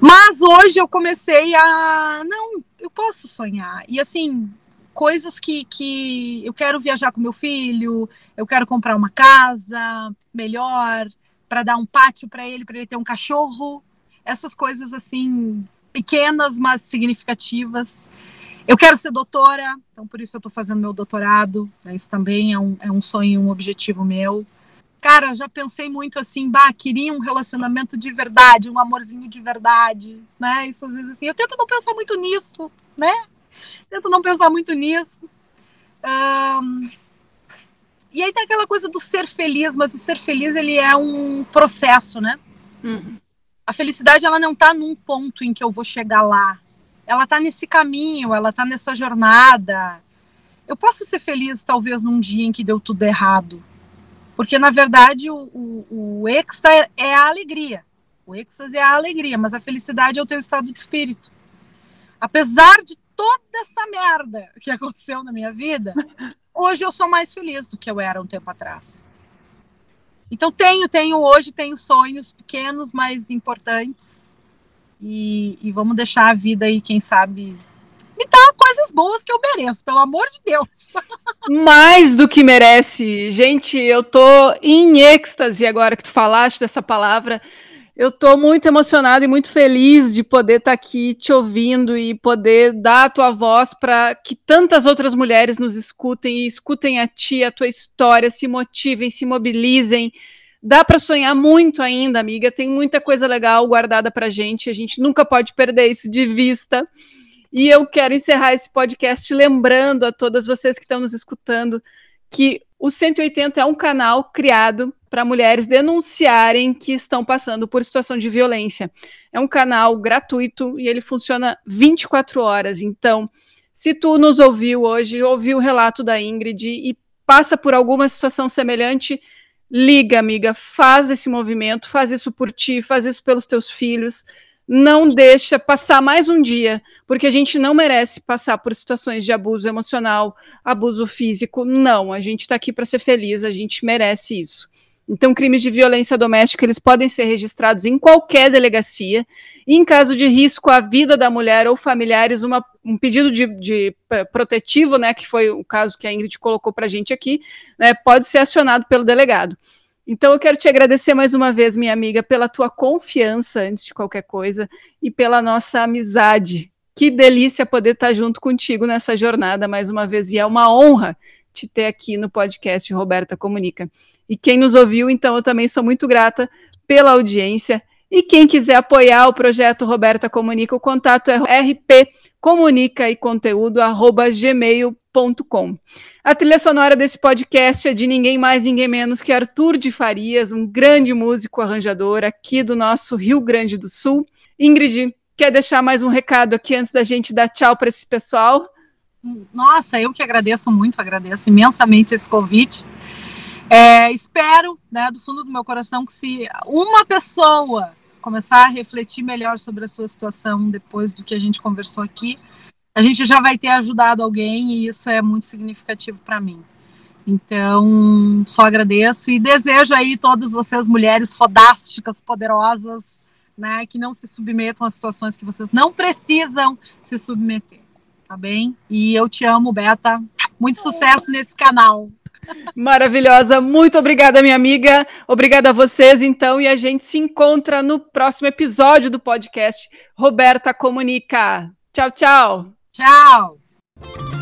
Mas hoje eu comecei a. Não, eu posso sonhar. E assim, coisas que, que eu quero viajar com meu filho, eu quero comprar uma casa melhor, para dar um pátio para ele, para ele ter um cachorro. Essas coisas assim, pequenas, mas significativas. Eu quero ser doutora, então por isso eu estou fazendo meu doutorado. Né? Isso também é um, é um sonho, um objetivo meu. Cara, já pensei muito assim, bah, queria um relacionamento de verdade, um amorzinho de verdade, né? Isso às vezes assim, eu tento não pensar muito nisso, né? Tento não pensar muito nisso. Um, e aí tem aquela coisa do ser feliz, mas o ser feliz ele é um processo, né? Uhum. A felicidade ela não está num ponto em que eu vou chegar lá. Ela está nesse caminho, ela está nessa jornada. Eu posso ser feliz talvez num dia em que deu tudo errado, porque na verdade o, o, o êxtase é a alegria. O êxtase é a alegria, mas a felicidade é o teu estado de espírito. Apesar de toda essa merda que aconteceu na minha vida, hoje eu sou mais feliz do que eu era um tempo atrás. Então tenho, tenho hoje, tenho sonhos pequenos, mas importantes. E, e vamos deixar a vida aí, quem sabe, me dar coisas boas que eu mereço, pelo amor de Deus. (laughs) Mais do que merece. Gente, eu tô em êxtase agora que tu falaste dessa palavra. Eu estou muito emocionada e muito feliz de poder estar tá aqui te ouvindo e poder dar a tua voz para que tantas outras mulheres nos escutem e escutem a ti, a tua história, se motivem, se mobilizem. Dá para sonhar muito ainda, amiga. Tem muita coisa legal guardada para gente. A gente nunca pode perder isso de vista. E eu quero encerrar esse podcast lembrando a todas vocês que estão nos escutando que o 180 é um canal criado para mulheres denunciarem que estão passando por situação de violência. É um canal gratuito e ele funciona 24 horas. Então, se tu nos ouviu hoje, ouviu o relato da Ingrid e passa por alguma situação semelhante, liga, amiga, faz esse movimento, faz isso por ti, faz isso pelos teus filhos não deixa passar mais um dia, porque a gente não merece passar por situações de abuso emocional, abuso físico. Não, a gente está aqui para ser feliz, a gente merece isso. Então, crimes de violência doméstica eles podem ser registrados em qualquer delegacia. E, em caso de risco à vida da mulher ou familiares, uma, um pedido de, de, protetivo, né, que foi o caso que a Ingrid colocou para a gente aqui, né, pode ser acionado pelo delegado. Então eu quero te agradecer mais uma vez, minha amiga, pela tua confiança antes de qualquer coisa e pela nossa amizade. Que delícia poder estar junto contigo nessa jornada mais uma vez e é uma honra te ter aqui no podcast Roberta Comunica. E quem nos ouviu, então, eu também sou muito grata pela audiência. E quem quiser apoiar o projeto Roberta Comunica, o contato é rpcomunica e conteúdo gmail.com a trilha sonora desse podcast é de ninguém mais, ninguém menos que Arthur de Farias, um grande músico arranjador aqui do nosso Rio Grande do Sul. Ingrid, quer deixar mais um recado aqui antes da gente dar tchau para esse pessoal? Nossa, eu que agradeço muito, agradeço imensamente esse convite. É, espero, né, do fundo do meu coração, que se uma pessoa começar a refletir melhor sobre a sua situação depois do que a gente conversou aqui, a gente já vai ter ajudado alguém e isso é muito significativo para mim. Então, só agradeço e desejo aí todas vocês mulheres fodásticas, poderosas, né, que não se submetam a situações que vocês não precisam se submeter, tá bem? E eu te amo, Beta. Muito sucesso nesse canal. Maravilhosa, muito obrigada, minha amiga. Obrigada a vocês, então, e a gente se encontra no próximo episódio do podcast Roberta Comunica. Tchau, tchau. Tchau.